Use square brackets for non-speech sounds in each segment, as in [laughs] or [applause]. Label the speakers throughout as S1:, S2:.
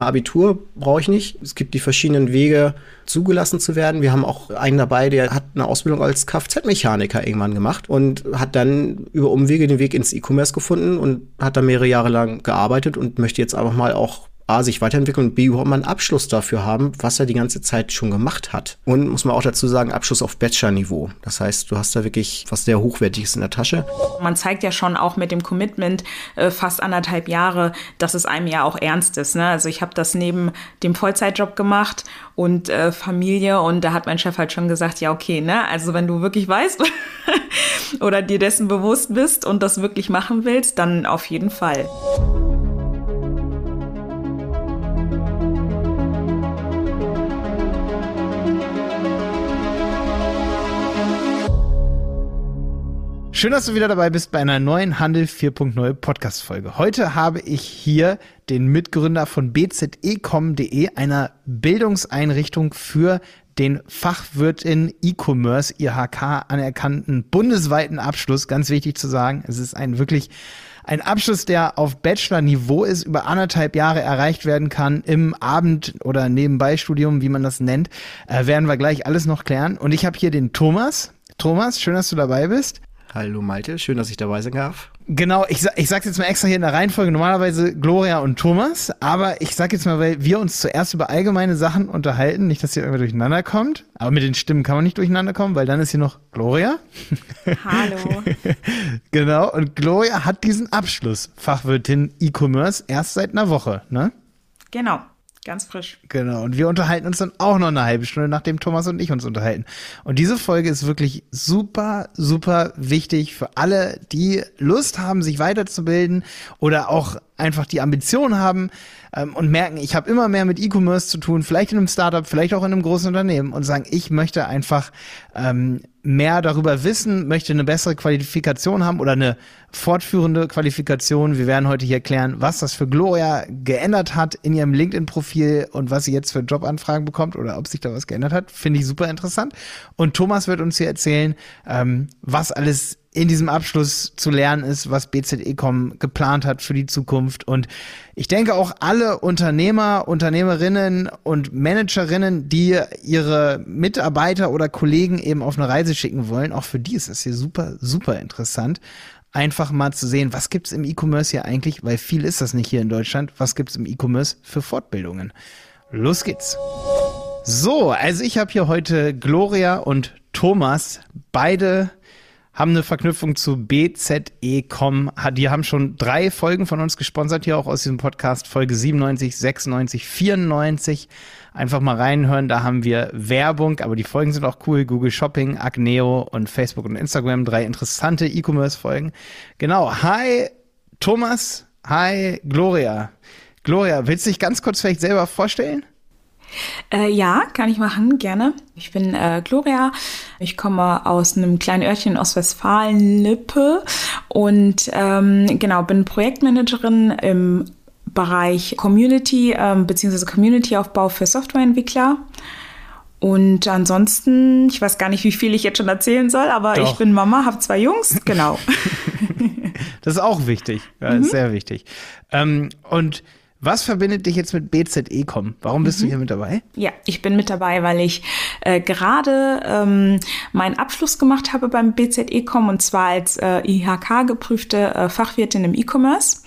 S1: Abitur brauche ich nicht. Es gibt die verschiedenen Wege, zugelassen zu werden. Wir haben auch einen dabei, der hat eine Ausbildung als Kfz-Mechaniker irgendwann gemacht und hat dann über Umwege den Weg ins E-Commerce gefunden und hat da mehrere Jahre lang gearbeitet und möchte jetzt einfach mal auch A, sich weiterentwickeln und B, überhaupt mal einen Abschluss dafür haben, was er die ganze Zeit schon gemacht hat. Und muss man auch dazu sagen, Abschluss auf Bachelor-Niveau. Das heißt, du hast da wirklich was sehr Hochwertiges in der Tasche.
S2: Man zeigt ja schon auch mit dem Commitment äh, fast anderthalb Jahre, dass es einem ja auch ernst ist. Ne? Also ich habe das neben dem Vollzeitjob gemacht und äh, Familie und da hat mein Chef halt schon gesagt, ja okay, ne? Also wenn du wirklich weißt [laughs] oder dir dessen bewusst bist und das wirklich machen willst, dann auf jeden Fall.
S3: Schön, dass du wieder dabei bist bei einer neuen Handel 4.0 Podcast Folge. Heute habe ich hier den Mitgründer von bzecom.de, einer Bildungseinrichtung für den Fachwirtin E-Commerce IHK anerkannten bundesweiten Abschluss. Ganz wichtig zu sagen, es ist ein wirklich ein Abschluss, der auf Bachelor-Niveau ist, über anderthalb Jahre erreicht werden kann im Abend- oder Nebenbeistudium, wie man das nennt, äh, werden wir gleich alles noch klären. Und ich habe hier den Thomas. Thomas, schön, dass du dabei bist.
S1: Hallo Malte, schön, dass ich dabei sein darf.
S3: Genau, ich, ich sag's jetzt mal extra hier in der Reihenfolge, normalerweise Gloria und Thomas, aber ich sag jetzt mal, weil wir uns zuerst über allgemeine Sachen unterhalten, nicht, dass hier irgendwie durcheinander kommt, aber mit den Stimmen kann man nicht durcheinander kommen, weil dann ist hier noch Gloria. [laughs]
S2: Hallo. [laughs]
S3: genau, und Gloria hat diesen Abschluss, Fachwirtin E-Commerce, erst seit einer Woche, ne?
S2: Genau. Ganz frisch.
S3: Genau. Und wir unterhalten uns dann auch noch eine halbe Stunde, nachdem Thomas und ich uns unterhalten. Und diese Folge ist wirklich super, super wichtig für alle, die Lust haben, sich weiterzubilden oder auch einfach die Ambition haben ähm, und merken, ich habe immer mehr mit E-Commerce zu tun, vielleicht in einem Startup, vielleicht auch in einem großen Unternehmen und sagen, ich möchte einfach ähm, mehr darüber wissen, möchte eine bessere Qualifikation haben oder eine fortführende Qualifikation. Wir werden heute hier erklären, was das für Gloria geändert hat in ihrem LinkedIn-Profil und was sie jetzt für Jobanfragen bekommt oder ob sich da was geändert hat. Finde ich super interessant. Und Thomas wird uns hier erzählen, ähm, was alles in diesem Abschluss zu lernen ist, was BZEcom geplant hat für die Zukunft. Und ich denke auch alle Unternehmer, Unternehmerinnen und Managerinnen, die ihre Mitarbeiter oder Kollegen eben auf eine Reise schicken wollen, auch für die ist das hier super, super interessant. Einfach mal zu sehen, was gibt's im E-Commerce hier eigentlich, weil viel ist das nicht hier in Deutschland. Was gibt's im E-Commerce für Fortbildungen? Los geht's. So, also ich habe hier heute Gloria und Thomas, beide haben eine Verknüpfung zu BZE.com. Die haben schon drei Folgen von uns gesponsert, hier auch aus diesem Podcast, Folge 97, 96, 94. Einfach mal reinhören, da haben wir Werbung, aber die Folgen sind auch cool. Google Shopping, Agneo und Facebook und Instagram, drei interessante E-Commerce-Folgen. Genau, hi Thomas, hi Gloria. Gloria, willst du dich ganz kurz vielleicht selber vorstellen?
S2: Äh, ja, kann ich machen, gerne. Ich bin äh, Gloria. Ich komme aus einem kleinen Örtchen in Ostwestfalen, Lippe. Und ähm, genau, bin Projektmanagerin im Bereich Community ähm, bzw. Community-Aufbau für Softwareentwickler. Und ansonsten, ich weiß gar nicht, wie viel ich jetzt schon erzählen soll, aber Doch. ich bin Mama, habe zwei Jungs, genau. [laughs]
S3: das ist auch wichtig, ja, mhm. sehr wichtig. Ähm, und was verbindet dich jetzt mit BZE.com? Warum bist mhm. du hier mit dabei?
S2: Ja, ich bin mit dabei, weil ich äh, gerade ähm, meinen Abschluss gemacht habe beim BZE.com und zwar als äh, IHK geprüfte äh, Fachwirtin im E-Commerce.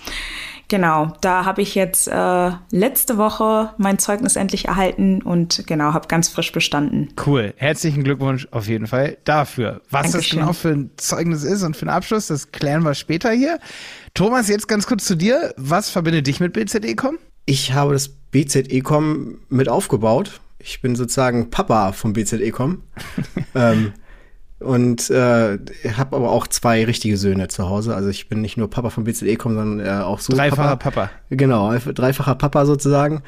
S2: Genau, da habe ich jetzt äh, letzte Woche mein Zeugnis endlich erhalten und genau, habe ganz frisch bestanden.
S3: Cool, herzlichen Glückwunsch auf jeden Fall dafür. Was Dankeschön. das genau für ein Zeugnis ist und für einen Abschluss, das klären wir später hier. Thomas, jetzt ganz kurz zu dir. Was verbindet dich mit BZEcom?
S1: Ich habe das BZEcom mit aufgebaut. Ich bin sozusagen Papa vom BZEcom. [laughs] ähm, und äh, habe aber auch zwei richtige Söhne zu Hause. Also ich bin nicht nur Papa vom BZEcom, sondern äh, auch so
S3: Dreifacher Papa. Papa.
S1: Genau, dreifacher Papa sozusagen.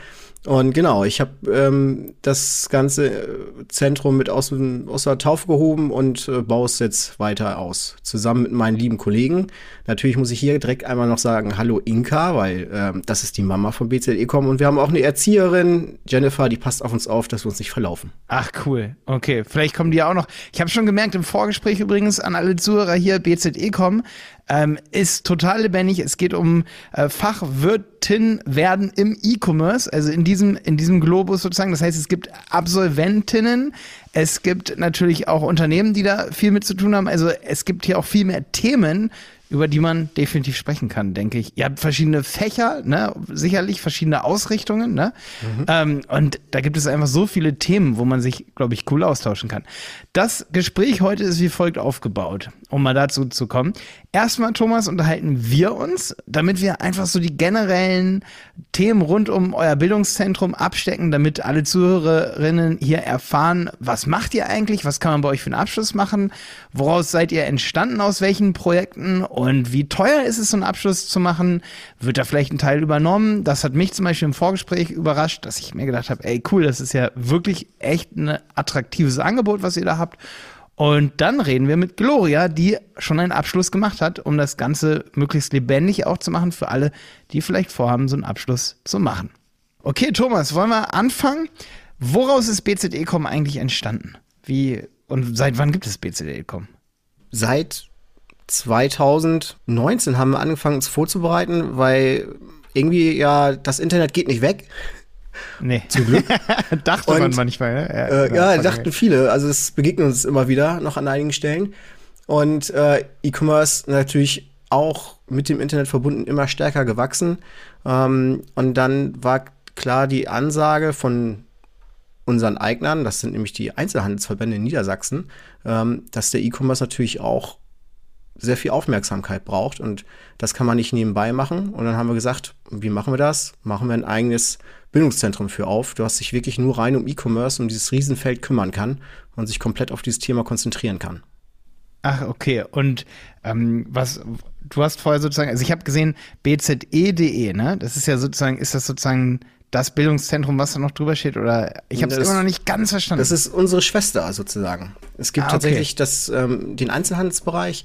S1: Und genau, ich habe ähm, das ganze äh, Zentrum mit aus, aus der Taufe gehoben und äh, baue es jetzt weiter aus. Zusammen mit meinen lieben Kollegen. Natürlich muss ich hier direkt einmal noch sagen, hallo Inka, weil ähm, das ist die Mama von BZEcom. Und wir haben auch eine Erzieherin, Jennifer, die passt auf uns auf, dass wir uns nicht verlaufen.
S3: Ach cool, okay. Vielleicht kommen die auch noch. Ich habe schon gemerkt im Vorgespräch übrigens an alle Zuhörer hier, BZEcom ähm, ist total lebendig. Es geht um äh, Fachwirtin werden im E-Commerce, also in diesem, in diesem Globus sozusagen. Das heißt, es gibt Absolventinnen, es gibt natürlich auch Unternehmen, die da viel mit zu tun haben. Also es gibt hier auch viel mehr Themen, über die man definitiv sprechen kann, denke ich. Ihr habt verschiedene Fächer, ne? sicherlich verschiedene Ausrichtungen. Ne? Mhm. Ähm, und da gibt es einfach so viele Themen, wo man sich, glaube ich, cool austauschen kann. Das Gespräch heute ist wie folgt aufgebaut, um mal dazu zu kommen. Erstmal, Thomas, unterhalten wir uns, damit wir einfach so die generellen Themen rund um euer Bildungszentrum abstecken, damit alle Zuhörerinnen hier erfahren, was macht ihr eigentlich, was kann man bei euch für einen Abschluss machen, woraus seid ihr entstanden, aus welchen Projekten und wie teuer ist es, so einen Abschluss zu machen? Wird da vielleicht ein Teil übernommen? Das hat mich zum Beispiel im Vorgespräch überrascht, dass ich mir gedacht habe, ey cool, das ist ja wirklich echt ein attraktives Angebot, was ihr da habt. Und dann reden wir mit Gloria, die schon einen Abschluss gemacht hat, um das Ganze möglichst lebendig auch zu machen für alle, die vielleicht vorhaben, so einen Abschluss zu machen. Okay, Thomas, wollen wir anfangen? Woraus ist BZE.com eigentlich entstanden? Wie und seit wann gibt es BZE.com?
S1: Seit 2019 haben wir angefangen, uns vorzubereiten, weil irgendwie ja das Internet geht nicht weg.
S3: Nee. Zum Glück. [laughs] Dachte und, man manchmal, ne?
S1: Ja, äh, genau, ja dachten viele. Also es begegnet uns immer wieder noch an einigen Stellen. Und äh, E-Commerce natürlich auch mit dem Internet verbunden immer stärker gewachsen. Ähm, und dann war klar die Ansage von unseren Eignern, das sind nämlich die Einzelhandelsverbände in Niedersachsen, ähm, dass der E-Commerce natürlich auch sehr viel Aufmerksamkeit braucht und das kann man nicht nebenbei machen. Und dann haben wir gesagt, wie machen wir das? Machen wir ein eigenes Bildungszentrum für auf, das sich wirklich nur rein um E-Commerce, um dieses Riesenfeld kümmern kann und sich komplett auf dieses Thema konzentrieren kann.
S3: Ach, okay. Und ähm, was du hast vorher sozusagen, also ich habe gesehen, bze.de, ne? Das ist ja sozusagen, ist das sozusagen das Bildungszentrum, was da noch drüber steht? Oder ich habe es immer noch nicht ganz verstanden.
S1: Das ist unsere Schwester sozusagen. Es gibt ah, okay. tatsächlich das, ähm, den Einzelhandelsbereich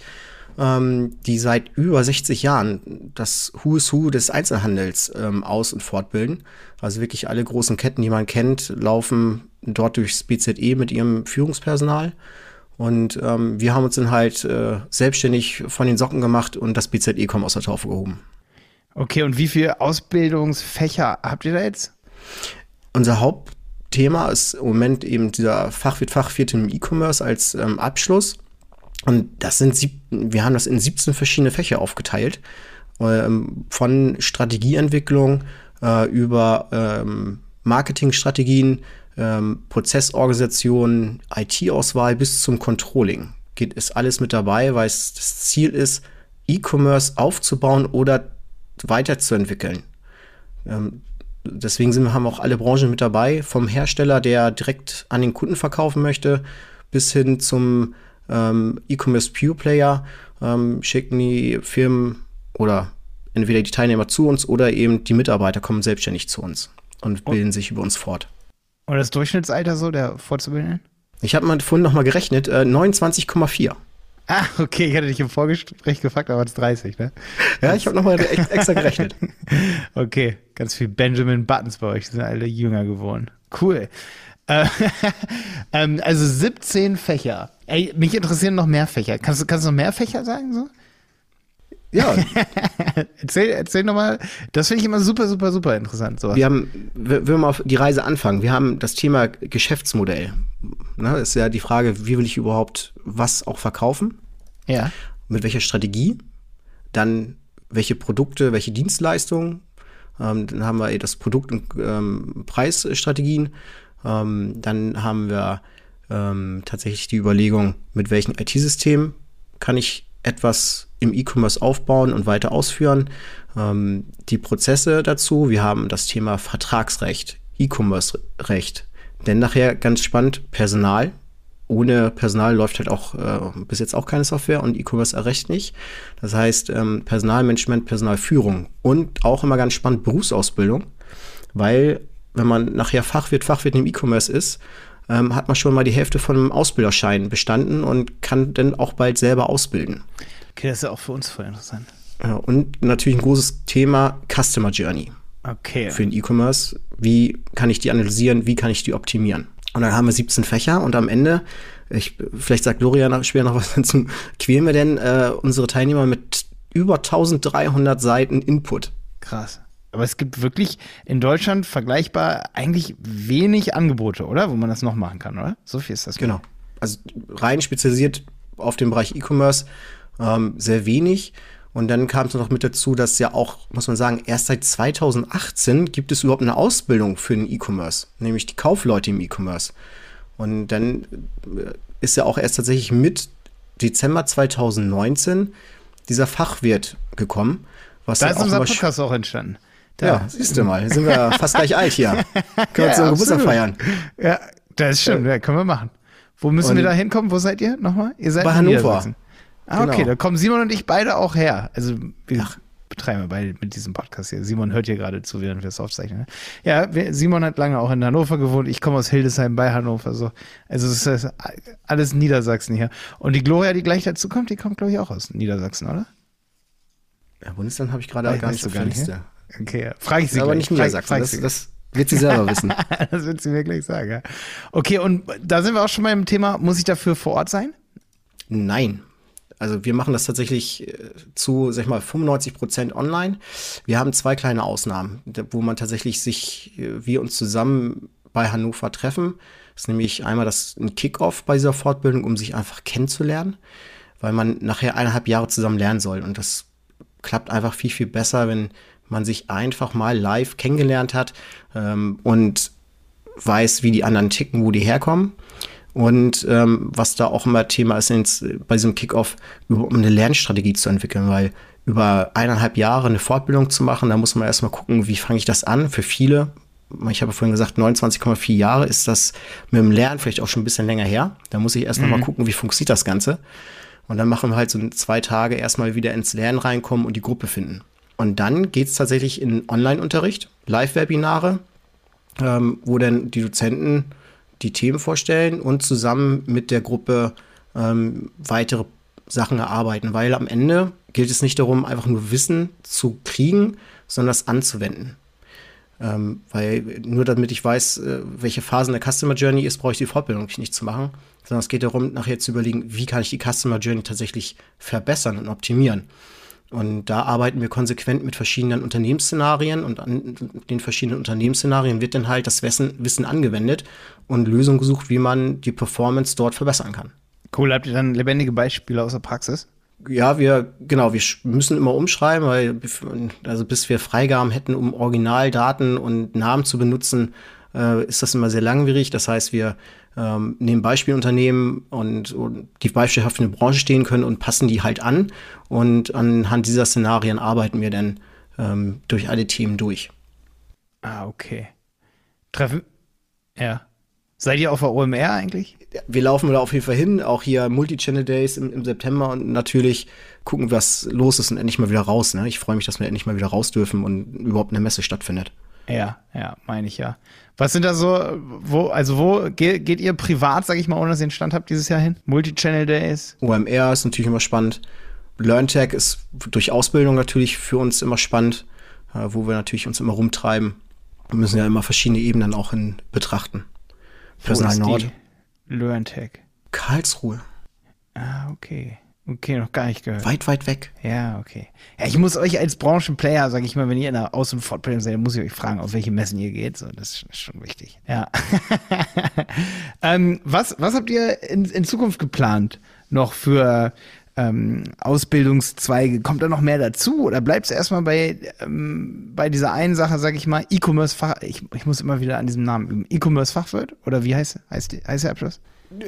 S1: ähm, die seit über 60 Jahren das Who is Who des Einzelhandels ähm, aus- und fortbilden. Also wirklich alle großen Ketten, die man kennt, laufen dort durchs BZE mit ihrem Führungspersonal. Und ähm, wir haben uns dann halt äh, selbstständig von den Socken gemacht und das BZE-Com aus der Taufe gehoben.
S3: Okay, und wie viele Ausbildungsfächer habt ihr da jetzt?
S1: Unser Hauptthema ist im Moment eben dieser Fachwirt Fachwirt im E-Commerce als ähm, Abschluss. Und das sind wir haben das in 17 verschiedene Fächer aufgeteilt. Ähm, von Strategieentwicklung äh, über ähm, Marketingstrategien, ähm, Prozessorganisation, IT-Auswahl bis zum Controlling. Geht, ist alles mit dabei, weil es das Ziel ist, E-Commerce aufzubauen oder weiterzuentwickeln. Ähm, deswegen sind, haben auch alle Branchen mit dabei, vom Hersteller, der direkt an den Kunden verkaufen möchte, bis hin zum ähm, E-Commerce Pure Player ähm, schicken die Firmen oder entweder die Teilnehmer zu uns oder eben die Mitarbeiter kommen selbstständig zu uns und bilden und, sich über uns fort.
S3: Und das Durchschnittsalter so der Vorzubildenden?
S1: Ich habe mal vorhin noch mal gerechnet, äh, 29,4.
S3: Ah, okay, ich hatte dich im Vorgespräch gefragt, aber es 30, ne?
S1: Ja, ich habe noch mal extra gerechnet. [laughs]
S3: okay, ganz viel Benjamin Buttons bei euch, die sind alle jünger geworden. Cool. Äh, [laughs] ähm, also 17 Fächer. Ey, mich interessieren noch mehr Fächer. Kannst du, kannst du noch mehr Fächer sagen? So?
S1: Ja. [laughs]
S3: erzähl, erzähl nochmal. Das finde ich immer super, super, super interessant.
S1: Sowas. Wir haben, wir, wir mal auf die Reise anfangen. Wir haben das Thema Geschäftsmodell. Ne, ist ja die Frage, wie will ich überhaupt was auch verkaufen?
S3: Ja.
S1: Mit welcher Strategie? Dann welche Produkte, welche Dienstleistungen? Ähm, dann haben wir das Produkt- und ähm, Preisstrategien. Ähm, dann haben wir ähm, tatsächlich die Überlegung, mit welchem IT-System kann ich etwas im E-Commerce aufbauen und weiter ausführen. Ähm, die Prozesse dazu, wir haben das Thema Vertragsrecht, E-Commerce-Recht. Denn nachher ganz spannend, Personal. Ohne Personal läuft halt auch äh, bis jetzt auch keine Software und E-Commerce-Recht nicht. Das heißt, ähm, Personalmanagement, Personalführung und auch immer ganz spannend Berufsausbildung, weil wenn man nachher Fachwirt, Fachwirt im E-Commerce ist, ähm, hat man schon mal die Hälfte von einem Ausbilderschein bestanden und kann dann auch bald selber ausbilden.
S3: Okay, das ist ja auch für uns voll interessant.
S1: Ja, und natürlich ein großes Thema Customer Journey.
S3: Okay.
S1: Für den E-Commerce. Wie kann ich die analysieren? Wie kann ich die optimieren? Und dann haben wir 17 Fächer und am Ende, ich, vielleicht sagt Gloria noch, später noch was [laughs] dazu, quälen wir denn äh, unsere Teilnehmer mit über 1300 Seiten Input.
S3: Krass. Aber es gibt wirklich in Deutschland vergleichbar eigentlich wenig Angebote, oder? Wo man das noch machen kann, oder? So viel ist das.
S1: Genau. Also rein spezialisiert auf den Bereich E-Commerce ähm, sehr wenig. Und dann kam es noch mit dazu, dass ja auch, muss man sagen, erst seit 2018 gibt es überhaupt eine Ausbildung für den E-Commerce, nämlich die Kaufleute im E-Commerce. Und dann äh, ist ja auch erst tatsächlich mit Dezember 2019 dieser Fachwirt gekommen.
S3: Was da ist unser Podcast auch entstanden.
S1: Da. Ja, siehst du mal, sind wir [laughs] fast gleich alt hier. Können wir ja, unseren Geburtstag feiern.
S3: Ja, das ist stimmt, ja, können wir machen. Wo müssen und wir da hinkommen? Wo seid ihr nochmal? Ihr seid
S1: bei Hannover.
S3: Ah, genau. okay, da kommen Simon und ich beide auch her. Also wir Ach. betreiben wir beide mit diesem Podcast hier. Simon hört hier gerade zu, während wir es aufzeichnen. Ne? Ja, wir, Simon hat lange auch in Hannover gewohnt. Ich komme aus Hildesheim bei Hannover. So. Also es ist alles Niedersachsen hier. Und die Gloria, die gleich dazu kommt, die kommt, glaube ich, auch aus Niedersachsen, oder?
S1: Ja, Bundesland habe ich gerade gar nicht so gar nicht.
S3: Okay, frage ich sie
S1: Aber gleich. nicht Niedersachsen, das, das wird sie selber wissen. [laughs]
S3: das wird sie mir gleich sagen, ja. Okay, und da sind wir auch schon mal im Thema, muss ich dafür vor Ort sein?
S1: Nein, also wir machen das tatsächlich äh, zu, sag ich mal, 95 Prozent online. Wir haben zwei kleine Ausnahmen, wo man tatsächlich sich, äh, wir uns zusammen bei Hannover treffen. Das ist nämlich einmal das ein Kickoff bei dieser Fortbildung, um sich einfach kennenzulernen, weil man nachher eineinhalb Jahre zusammen lernen soll. Und das klappt einfach viel, viel besser, wenn man sich einfach mal live kennengelernt hat ähm, und weiß, wie die anderen ticken, wo die herkommen. Und ähm, was da auch immer Thema ist, ins, bei diesem Kickoff, um eine Lernstrategie zu entwickeln, weil über eineinhalb Jahre eine Fortbildung zu machen, da muss man erstmal gucken, wie fange ich das an. Für viele, ich habe vorhin gesagt, 29,4 Jahre ist das mit dem Lernen vielleicht auch schon ein bisschen länger her. Da muss ich erst mhm. mal gucken, wie funktioniert das Ganze. Und dann machen wir halt so zwei Tage erstmal wieder ins Lernen reinkommen und die Gruppe finden. Und dann geht es tatsächlich in Online-Unterricht, Live-Webinare, ähm, wo dann die Dozenten die Themen vorstellen und zusammen mit der Gruppe ähm, weitere Sachen erarbeiten, weil am Ende gilt es nicht darum, einfach nur Wissen zu kriegen, sondern das anzuwenden. Ähm, weil nur damit ich weiß, äh, welche Phasen der Customer Journey ist, brauche ich die Fortbildung nicht zu machen, sondern es geht darum, nachher zu überlegen, wie kann ich die Customer Journey tatsächlich verbessern und optimieren. Und da arbeiten wir konsequent mit verschiedenen Unternehmensszenarien und an den verschiedenen Unternehmensszenarien wird dann halt das Wissen, angewendet und Lösungen gesucht, wie man die Performance dort verbessern kann.
S3: Cool, habt ihr dann lebendige Beispiele aus der Praxis?
S1: Ja, wir, genau, wir müssen immer umschreiben, weil, also bis wir Freigaben hätten, um Originaldaten und Namen zu benutzen, äh, ist das immer sehr langwierig. Das heißt, wir ähm, nehmen Beispielunternehmen und, und die beispielhaft in der Branche stehen können und passen die halt an. Und anhand dieser Szenarien arbeiten wir dann ähm, durch alle Themen durch.
S3: Ah, okay. Treffen. Ja. Seid ihr auf der OMR eigentlich?
S1: Wir laufen da auf jeden Fall hin, auch hier Multi-Channel Days im, im, September und natürlich gucken, was los ist und endlich mal wieder raus. Ne? Ich freue mich, dass wir endlich mal wieder raus dürfen und überhaupt eine Messe stattfindet.
S3: Ja, ja, meine ich ja. Was sind da so, wo, also wo geht, geht ihr privat, sag ich mal, ohne dass ihr den Stand habt dieses Jahr hin? Multi-Channel Days?
S1: OMR ist natürlich immer spannend. LearnTech ist durch Ausbildung natürlich für uns immer spannend, äh, wo wir natürlich uns immer rumtreiben. Wir müssen ja immer verschiedene Ebenen auch in betrachten.
S3: Personal Nord. LearnTech.
S1: Karlsruhe.
S3: Ah, okay. Okay, noch gar nicht gehört.
S1: Weit, weit weg.
S3: Ja, okay. Ja, ich muss euch als Branchenplayer, sage ich mal, wenn ihr in der Außen- und Fortbildung seid, muss ich euch fragen, auf welche Messen ihr geht. So, das ist schon wichtig. Ja. [laughs] ähm, was, was habt ihr in, in Zukunft geplant noch für ähm, Ausbildungszweige? Kommt da noch mehr dazu oder bleibt es erstmal bei, ähm, bei dieser einen Sache, sage ich mal, E-Commerce-Fach, ich, ich muss immer wieder an diesem Namen üben, E-Commerce-Fachwirt? Oder wie heißt, heißt, heißt der Abschluss?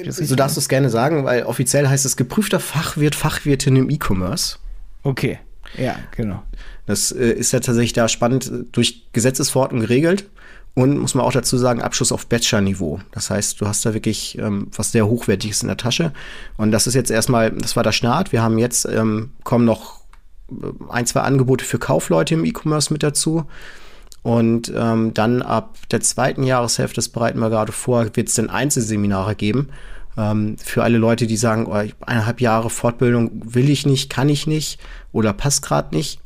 S1: So darfst du es gerne sagen, weil offiziell heißt es geprüfter Fachwirt, Fachwirtin im E-Commerce.
S3: Okay, ja, genau.
S1: Das äh, ist ja tatsächlich da spannend durch Gesetzesverordnung geregelt und muss man auch dazu sagen, Abschluss auf Bachelor-Niveau. Das heißt, du hast da wirklich ähm, was sehr Hochwertiges in der Tasche. Und das ist jetzt erstmal, das war der Start. Wir haben jetzt, ähm, kommen noch äh, ein, zwei Angebote für Kaufleute im E-Commerce mit dazu. Und ähm, dann ab der zweiten Jahreshälfte, das bereiten wir gerade vor, wird es dann Einzelseminare geben. Ähm, für alle Leute, die sagen, oh, eineinhalb Jahre Fortbildung will ich nicht, kann ich nicht oder passt gerade nicht.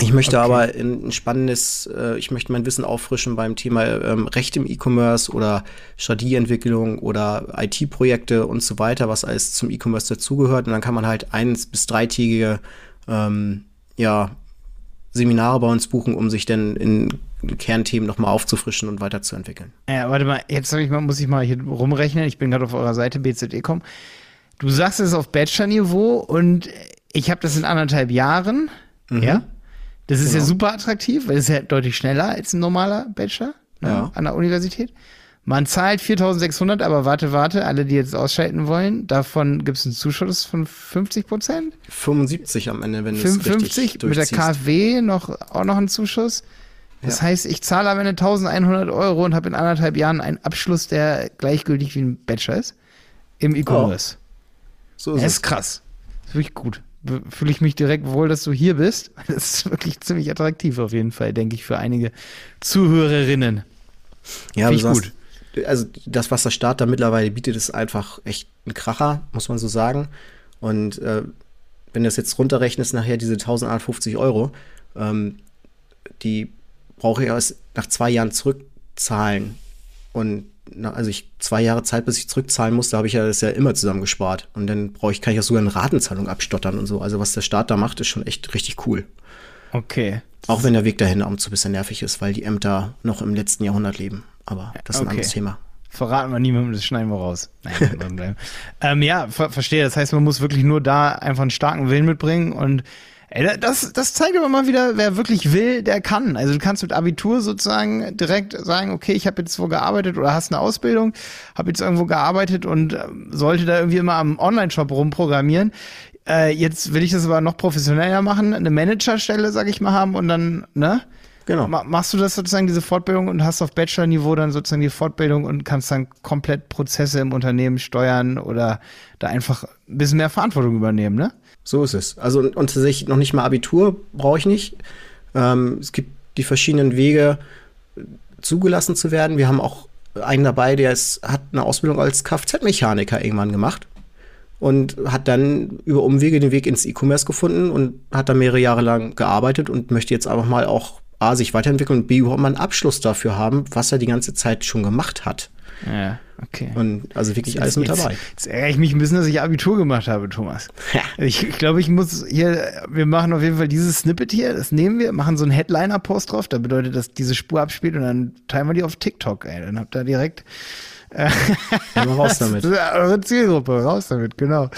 S1: Ich möchte okay. aber ein spannendes, äh, ich möchte mein Wissen auffrischen beim Thema ähm, Recht im E-Commerce oder Strategieentwicklung oder IT-Projekte und so weiter, was alles zum E-Commerce dazugehört. Und dann kann man halt eins bis dreitägige ähm, ja, Seminare bei uns buchen, um sich dann in Kernthemen nochmal aufzufrischen und weiterzuentwickeln.
S3: Ja, warte mal, jetzt ich mal, muss ich mal hier rumrechnen. Ich bin gerade auf eurer Seite bze.com. Du sagst es ist auf Bachelor-Niveau und ich habe das in anderthalb Jahren. Mhm. Ja. Das ist genau. ja super attraktiv, weil es ist ja deutlich schneller als ein normaler Bachelor ne, ja. an der Universität. Man zahlt 4600, aber warte, warte, alle, die jetzt ausschalten wollen, davon gibt es einen Zuschuss von 50 Prozent?
S1: 75 am Ende, wenn du
S3: es 55 mit der KfW noch, auch noch einen Zuschuss. Das ja. heißt, ich zahle am Ende 1100 Euro und habe in anderthalb Jahren einen Abschluss, der gleichgültig wie ein Bachelor ist, im E-Commerce. Oh. So ist das ist krass. Das ist wirklich gut. Fühle ich mich direkt wohl, dass du hier bist. [laughs] Das ist wirklich ziemlich attraktiv auf jeden Fall, denke ich, für einige Zuhörerinnen.
S1: Ja, Finde ich gut also das, was der Staat da mittlerweile bietet, ist einfach echt ein Kracher, muss man so sagen. Und äh, wenn du das jetzt runterrechnest, nachher diese 1150 Euro, ähm, die brauche ich erst nach zwei Jahren zurückzahlen. Und na, also ich zwei Jahre Zeit, bis ich zurückzahlen muss, da habe ich ja das ja immer zusammengespart. Und dann brauche ich, kann ich auch sogar eine Ratenzahlung abstottern und so. Also was der Staat da macht, ist schon echt richtig cool.
S3: Okay.
S1: Auch wenn der Weg dahin ab und zu ein bisschen nervig ist, weil die Ämter noch im letzten Jahrhundert leben. Aber das ist okay. ein anderes Thema.
S3: Verraten wir niemandem, das schneiden wir raus. Nein, [laughs] ähm, ja, ver verstehe. Das heißt, man muss wirklich nur da einfach einen starken Willen mitbringen und ey, das, das zeigt aber mal wieder, wer wirklich will, der kann. Also du kannst mit Abitur sozusagen direkt sagen, okay, ich habe jetzt wo gearbeitet oder hast eine Ausbildung, habe jetzt irgendwo gearbeitet und äh, sollte da irgendwie immer am Online-Shop rumprogrammieren. Äh, jetzt will ich das aber noch professioneller machen, eine Managerstelle, sag ich mal, haben und dann, ne? Genau. Machst du das sozusagen, diese Fortbildung und hast auf Bachelor-Niveau dann sozusagen die Fortbildung und kannst dann komplett Prozesse im Unternehmen steuern oder da einfach ein bisschen mehr Verantwortung übernehmen, ne?
S1: So ist es. Also und tatsächlich noch nicht mal Abitur brauche ich nicht. Ähm, es gibt die verschiedenen Wege, zugelassen zu werden. Wir haben auch einen dabei, der ist, hat eine Ausbildung als Kfz-Mechaniker irgendwann gemacht und hat dann über Umwege den Weg ins E-Commerce gefunden und hat da mehrere Jahre lang gearbeitet und möchte jetzt einfach mal auch A, sich weiterentwickeln und B, überhaupt mal einen Abschluss dafür haben, was er die ganze Zeit schon gemacht hat.
S3: Ja, okay.
S1: Und also wirklich jetzt, alles mit dabei.
S3: Jetzt, ärgere ich mich ein bisschen, dass ich Abitur gemacht habe, Thomas. Ja. Ich, ich glaube, ich muss hier, wir machen auf jeden Fall dieses Snippet hier, das nehmen wir, machen so einen Headliner-Post drauf, da bedeutet, dass diese Spur abspielt und dann teilen wir die auf TikTok, ey. Dann habt ihr direkt
S1: raus damit. [laughs]
S3: eure Zielgruppe, raus damit, genau.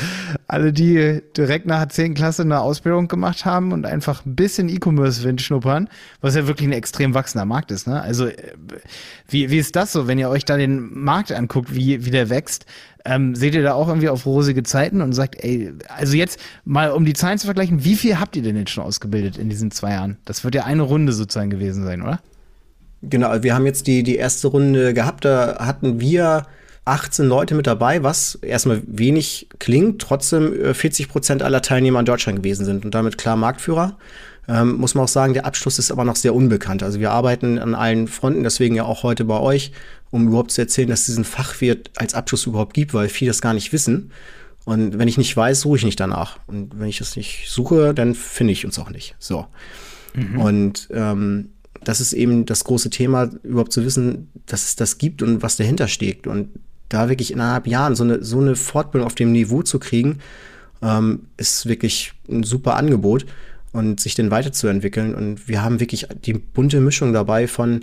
S3: Alle, die direkt nach der 10. Klasse eine Ausbildung gemacht haben und einfach ein bisschen E-Commerce-Wind schnuppern, was ja wirklich ein extrem wachsender Markt ist. Ne? Also äh, wie, wie ist das so, wenn ihr euch da den Markt anguckt, wie, wie der wächst? Ähm, seht ihr da auch irgendwie auf rosige Zeiten und sagt, ey, also jetzt mal um die Zahlen zu vergleichen, wie viel habt ihr denn jetzt schon ausgebildet in diesen zwei Jahren? Das wird ja eine Runde sozusagen gewesen sein, oder?
S1: Genau, wir haben jetzt die, die erste Runde gehabt, da hatten wir 18 Leute mit dabei, was erstmal wenig klingt, trotzdem 40 äh, Prozent aller Teilnehmer in Deutschland gewesen sind und damit klar Marktführer. Ähm, muss man auch sagen, der Abschluss ist aber noch sehr unbekannt. Also wir arbeiten an allen Fronten, deswegen ja auch heute bei euch, um überhaupt zu erzählen, dass es diesen Fachwirt als Abschluss überhaupt gibt, weil viele das gar nicht wissen. Und wenn ich nicht weiß, suche ich nicht danach. Und wenn ich es nicht suche, dann finde ich uns auch nicht. So. Mhm. Und ähm, das ist eben das große Thema, überhaupt zu wissen, dass es das gibt und was dahinter steckt. Und da wirklich innerhalb Jahren so eine, so eine Fortbildung auf dem Niveau zu kriegen, ähm, ist wirklich ein super Angebot und sich dann weiterzuentwickeln. Und wir haben wirklich die bunte Mischung dabei von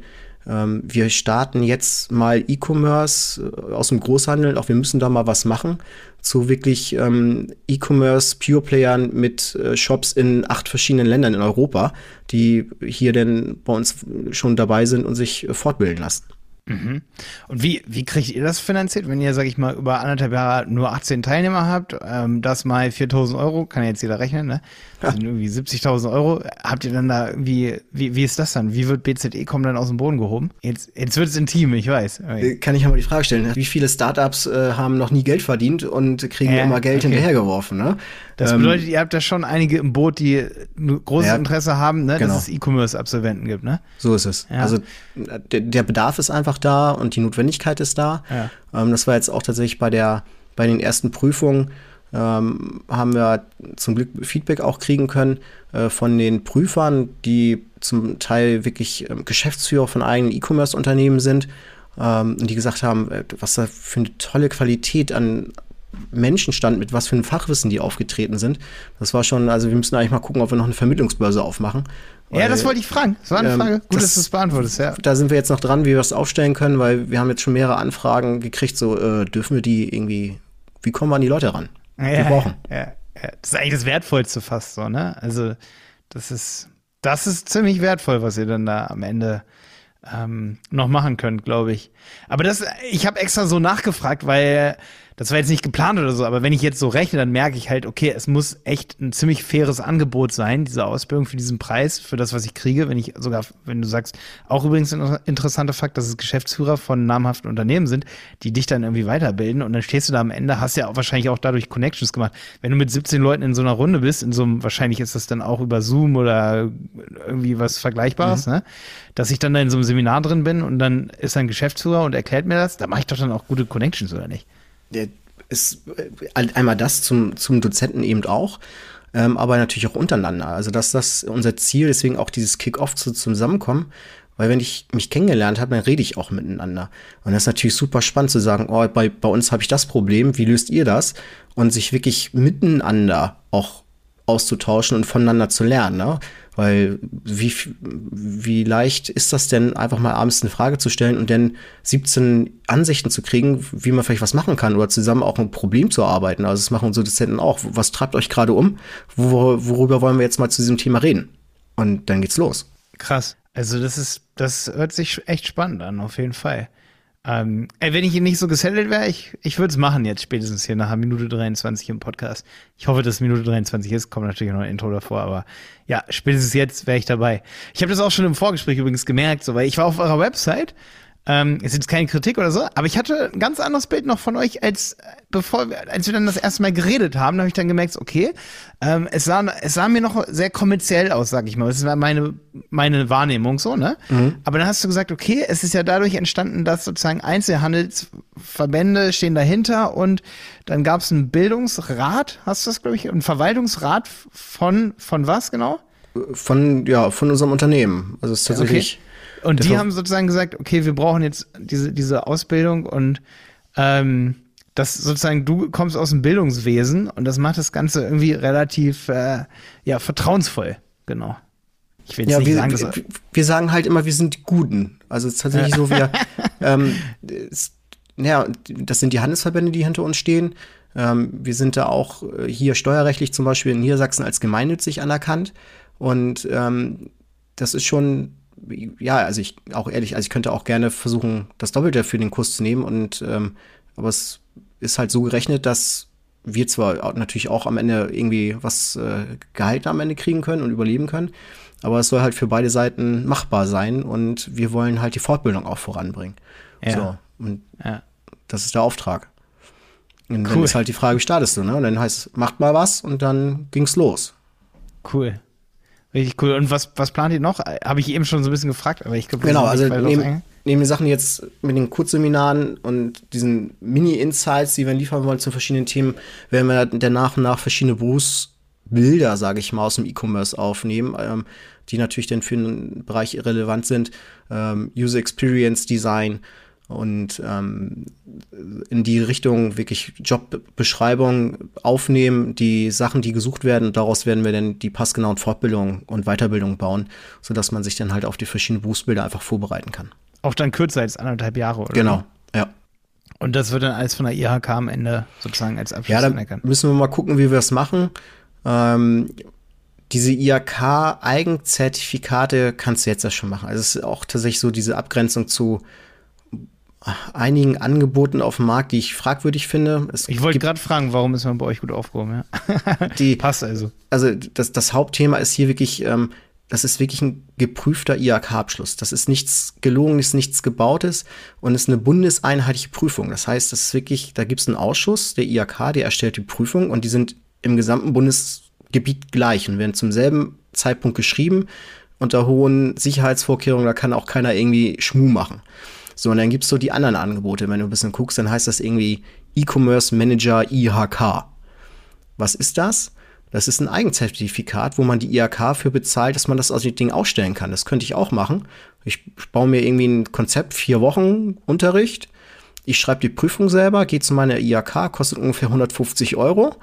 S1: wir starten jetzt mal E-Commerce äh, aus dem Großhandel, auch wir müssen da mal was machen, zu wirklich ähm, E-Commerce Pure Playern mit äh, Shops in acht verschiedenen Ländern in Europa, die hier denn bei uns schon dabei sind und sich äh, fortbilden lassen.
S3: Mhm. Und wie, wie kriegt ihr das finanziert, wenn ihr, sag ich mal, über anderthalb Jahre nur 18 Teilnehmer habt, ähm, das mal 4000 Euro, kann ja jetzt jeder rechnen, ne? Das sind irgendwie 70.000 Euro. Habt ihr dann da irgendwie, wie, wie ist das dann? Wie wird BZE-Com dann aus dem Boden gehoben? Jetzt, jetzt wird es intim, ich weiß.
S1: Äh, kann ich ja mal die Frage stellen, wie viele Startups äh, haben noch nie Geld verdient und kriegen äh, immer Geld okay. hinterhergeworfen, ne?
S3: Das ähm, bedeutet, ihr habt da schon einige im Boot, die großes ja, Interesse haben, ne, genau. dass es E-Commerce-Absolventen gibt, ne?
S1: So ist es. Ja. Also der, der, Bedarf ist einfach da und die Notwendigkeit ist da. Ja. Ähm, das war jetzt auch tatsächlich bei der bei den ersten Prüfungen ähm, haben wir zum Glück Feedback auch kriegen können äh, von den Prüfern, die zum Teil wirklich äh, Geschäftsführer von eigenen E-Commerce-Unternehmen sind ähm, und die gesagt haben, äh, was da für eine tolle Qualität an Menschen stand, mit was für einem Fachwissen die aufgetreten sind. Das war schon, also wir müssen eigentlich mal gucken, ob wir noch eine Vermittlungsbörse aufmachen.
S3: Ja, das wollte ich fragen. Das war eine ähm, Frage. Gut, das, dass du es beantwortest, ja.
S1: Da sind wir jetzt noch dran, wie wir das aufstellen können, weil wir haben jetzt schon mehrere Anfragen gekriegt, so äh, dürfen wir die irgendwie, wie kommen wir an die Leute ran?
S3: Ja, wir brauchen. Ja, ja, Das ist eigentlich das Wertvollste fast so, ne? Also, das ist, das ist ziemlich wertvoll, was ihr dann da am Ende ähm, noch machen könnt, glaube ich. Aber das, ich habe extra so nachgefragt, weil das war jetzt nicht geplant oder so, aber wenn ich jetzt so rechne, dann merke ich halt, okay, es muss echt ein ziemlich faires Angebot sein, diese Ausbildung für diesen Preis, für das, was ich kriege. Wenn ich sogar, wenn du sagst, auch übrigens ein interessanter Fakt, dass es Geschäftsführer von namhaften Unternehmen sind, die dich dann irgendwie weiterbilden und dann stehst du da am Ende, hast ja auch wahrscheinlich auch dadurch Connections gemacht. Wenn du mit 17 Leuten in so einer Runde bist, in so einem, wahrscheinlich ist das dann auch über Zoom oder irgendwie was Vergleichbares, mhm. ne? Dass ich dann da in so einem Seminar drin bin und dann ist ein Geschäftsführer und erklärt mir das, da mache ich doch dann auch gute Connections, oder nicht?
S1: Der ist äh, einmal das zum, zum Dozenten eben auch, ähm, aber natürlich auch untereinander. Also das ist unser Ziel, deswegen auch dieses Kick-Off zu Zusammenkommen. Weil wenn ich mich kennengelernt habe, dann rede ich auch miteinander. Und das ist natürlich super spannend zu sagen, oh, bei, bei uns habe ich das Problem, wie löst ihr das? Und sich wirklich miteinander auch auszutauschen und voneinander zu lernen. Ne? Weil wie, wie leicht ist das denn, einfach mal abends eine Frage zu stellen und dann 17 Ansichten zu kriegen, wie man vielleicht was machen kann oder zusammen auch ein Problem zu erarbeiten. Also das machen unsere Dozenten auch. Was treibt euch gerade um? Wor worüber wollen wir jetzt mal zu diesem Thema reden? Und dann geht's los.
S3: Krass. Also das ist, das hört sich echt spannend an, auf jeden Fall. Ähm, ey, wenn ich nicht so gesettelt wäre, ich, ich würde es machen jetzt spätestens hier nach Minute 23 im Podcast. Ich hoffe, dass Minute 23 ist, kommt natürlich noch ein Intro davor, aber ja, spätestens jetzt wäre ich dabei. Ich habe das auch schon im Vorgespräch übrigens gemerkt, so, weil ich war auf eurer Website ähm, ist jetzt keine Kritik oder so, aber ich hatte ein ganz anderes Bild noch von euch, als bevor wir, als wir dann das erste Mal geredet haben, da habe ich dann gemerkt, okay, ähm, es, sah, es sah mir noch sehr kommerziell aus, sag ich mal. Das war meine, meine Wahrnehmung so, ne? Mhm. Aber dann hast du gesagt, okay, es ist ja dadurch entstanden, dass sozusagen Einzelhandelsverbände stehen dahinter und dann gab es einen Bildungsrat, hast du das, glaube ich, ein Verwaltungsrat von, von was genau?
S1: Von, ja, von unserem Unternehmen. Also es ist tatsächlich. Okay
S3: und die haben sozusagen gesagt, okay, wir brauchen jetzt diese, diese Ausbildung und ähm, das sozusagen, du kommst aus dem Bildungswesen und das macht das Ganze irgendwie relativ äh, ja, vertrauensvoll, genau.
S1: Ich will ja, nicht wir, sagen, wir, wir, sagen halt immer, wir sind die Guten. Also es ist tatsächlich so, wir, [laughs] ähm, es, ja, das sind die Handelsverbände, die hinter uns stehen. Ähm, wir sind da auch äh, hier steuerrechtlich zum Beispiel in Niedersachsen als gemeinnützig anerkannt. Und ähm, das ist schon ja, also ich auch ehrlich, also ich könnte auch gerne versuchen, das Doppelte für den Kurs zu nehmen und ähm, aber es ist halt so gerechnet, dass wir zwar natürlich auch am Ende irgendwie was äh, Gehalt am Ende kriegen können und überleben können, aber es soll halt für beide Seiten machbar sein und wir wollen halt die Fortbildung auch voranbringen. Ja. So, und ja. das ist der Auftrag. Und cool. dann ist halt die Frage, wie startest du, ne? Und dann heißt es, macht mal was und dann ging's los.
S3: Cool. Richtig cool. Und was, was plant ihr noch? Habe ich eben schon so ein bisschen gefragt, aber ich glaube,
S1: genau, also neben, neben den Sachen jetzt mit den Kurzseminaren und diesen Mini-Insights, die wir liefern wollen zu verschiedenen Themen, werden wir dann nach und nach verschiedene Berufsbilder, sage ich mal, aus dem E-Commerce aufnehmen, ähm, die natürlich dann für den Bereich relevant sind. Ähm, User Experience Design, und ähm, in die Richtung wirklich Jobbeschreibung aufnehmen, die Sachen, die gesucht werden, und daraus werden wir dann die passgenauen Fortbildungen und Weiterbildungen bauen, sodass man sich dann halt auf die verschiedenen Berufsbilder einfach vorbereiten kann.
S3: Auch dann kürzer als anderthalb Jahre, oder?
S1: Genau, ja.
S3: Und das wird dann alles von der IHK am Ende sozusagen als Abschluss
S1: Ja, da müssen wir mal gucken, wie wir das machen. Ähm, diese IHK-Eigenzertifikate kannst du jetzt ja schon machen. Also es ist auch tatsächlich so diese Abgrenzung zu einigen Angeboten auf dem Markt, die ich fragwürdig finde.
S3: Es ich wollte gerade fragen, warum ist man bei euch gut aufgehoben? Ja? [laughs]
S1: die, [laughs] Passt also. Also das, das Hauptthema ist hier wirklich, ähm, das ist wirklich ein geprüfter IHK-Abschluss. Das ist nichts gelogenes, nichts gebautes und ist eine bundeseinheitliche Prüfung. Das heißt, das ist wirklich, da gibt es einen Ausschuss, der IHK, der erstellt die Prüfung und die sind im gesamten Bundesgebiet gleich und werden zum selben Zeitpunkt geschrieben unter hohen Sicherheitsvorkehrungen. Da kann auch keiner irgendwie Schmuh machen. So, und dann gibt's so die anderen Angebote. Wenn du ein bisschen guckst, dann heißt das irgendwie E-Commerce Manager IHK. Was ist das? Das ist ein Eigenzertifikat, wo man die IHK für bezahlt, dass man das aus dem Ding ausstellen kann. Das könnte ich auch machen. Ich baue mir irgendwie ein Konzept, vier Wochen Unterricht. Ich schreibe die Prüfung selber, gehe zu meiner IHK, kostet ungefähr 150 Euro.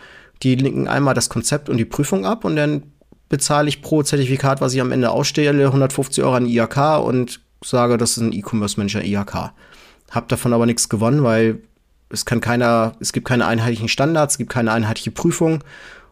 S1: Die linken einmal das Konzept und die Prüfung ab und dann bezahle ich pro Zertifikat, was ich am Ende ausstelle, 150 Euro an IHK und sage, das ist ein E-Commerce-Manager IHK. Hab davon aber nichts gewonnen, weil es kann keiner, es gibt keine einheitlichen Standards, es gibt keine einheitliche Prüfung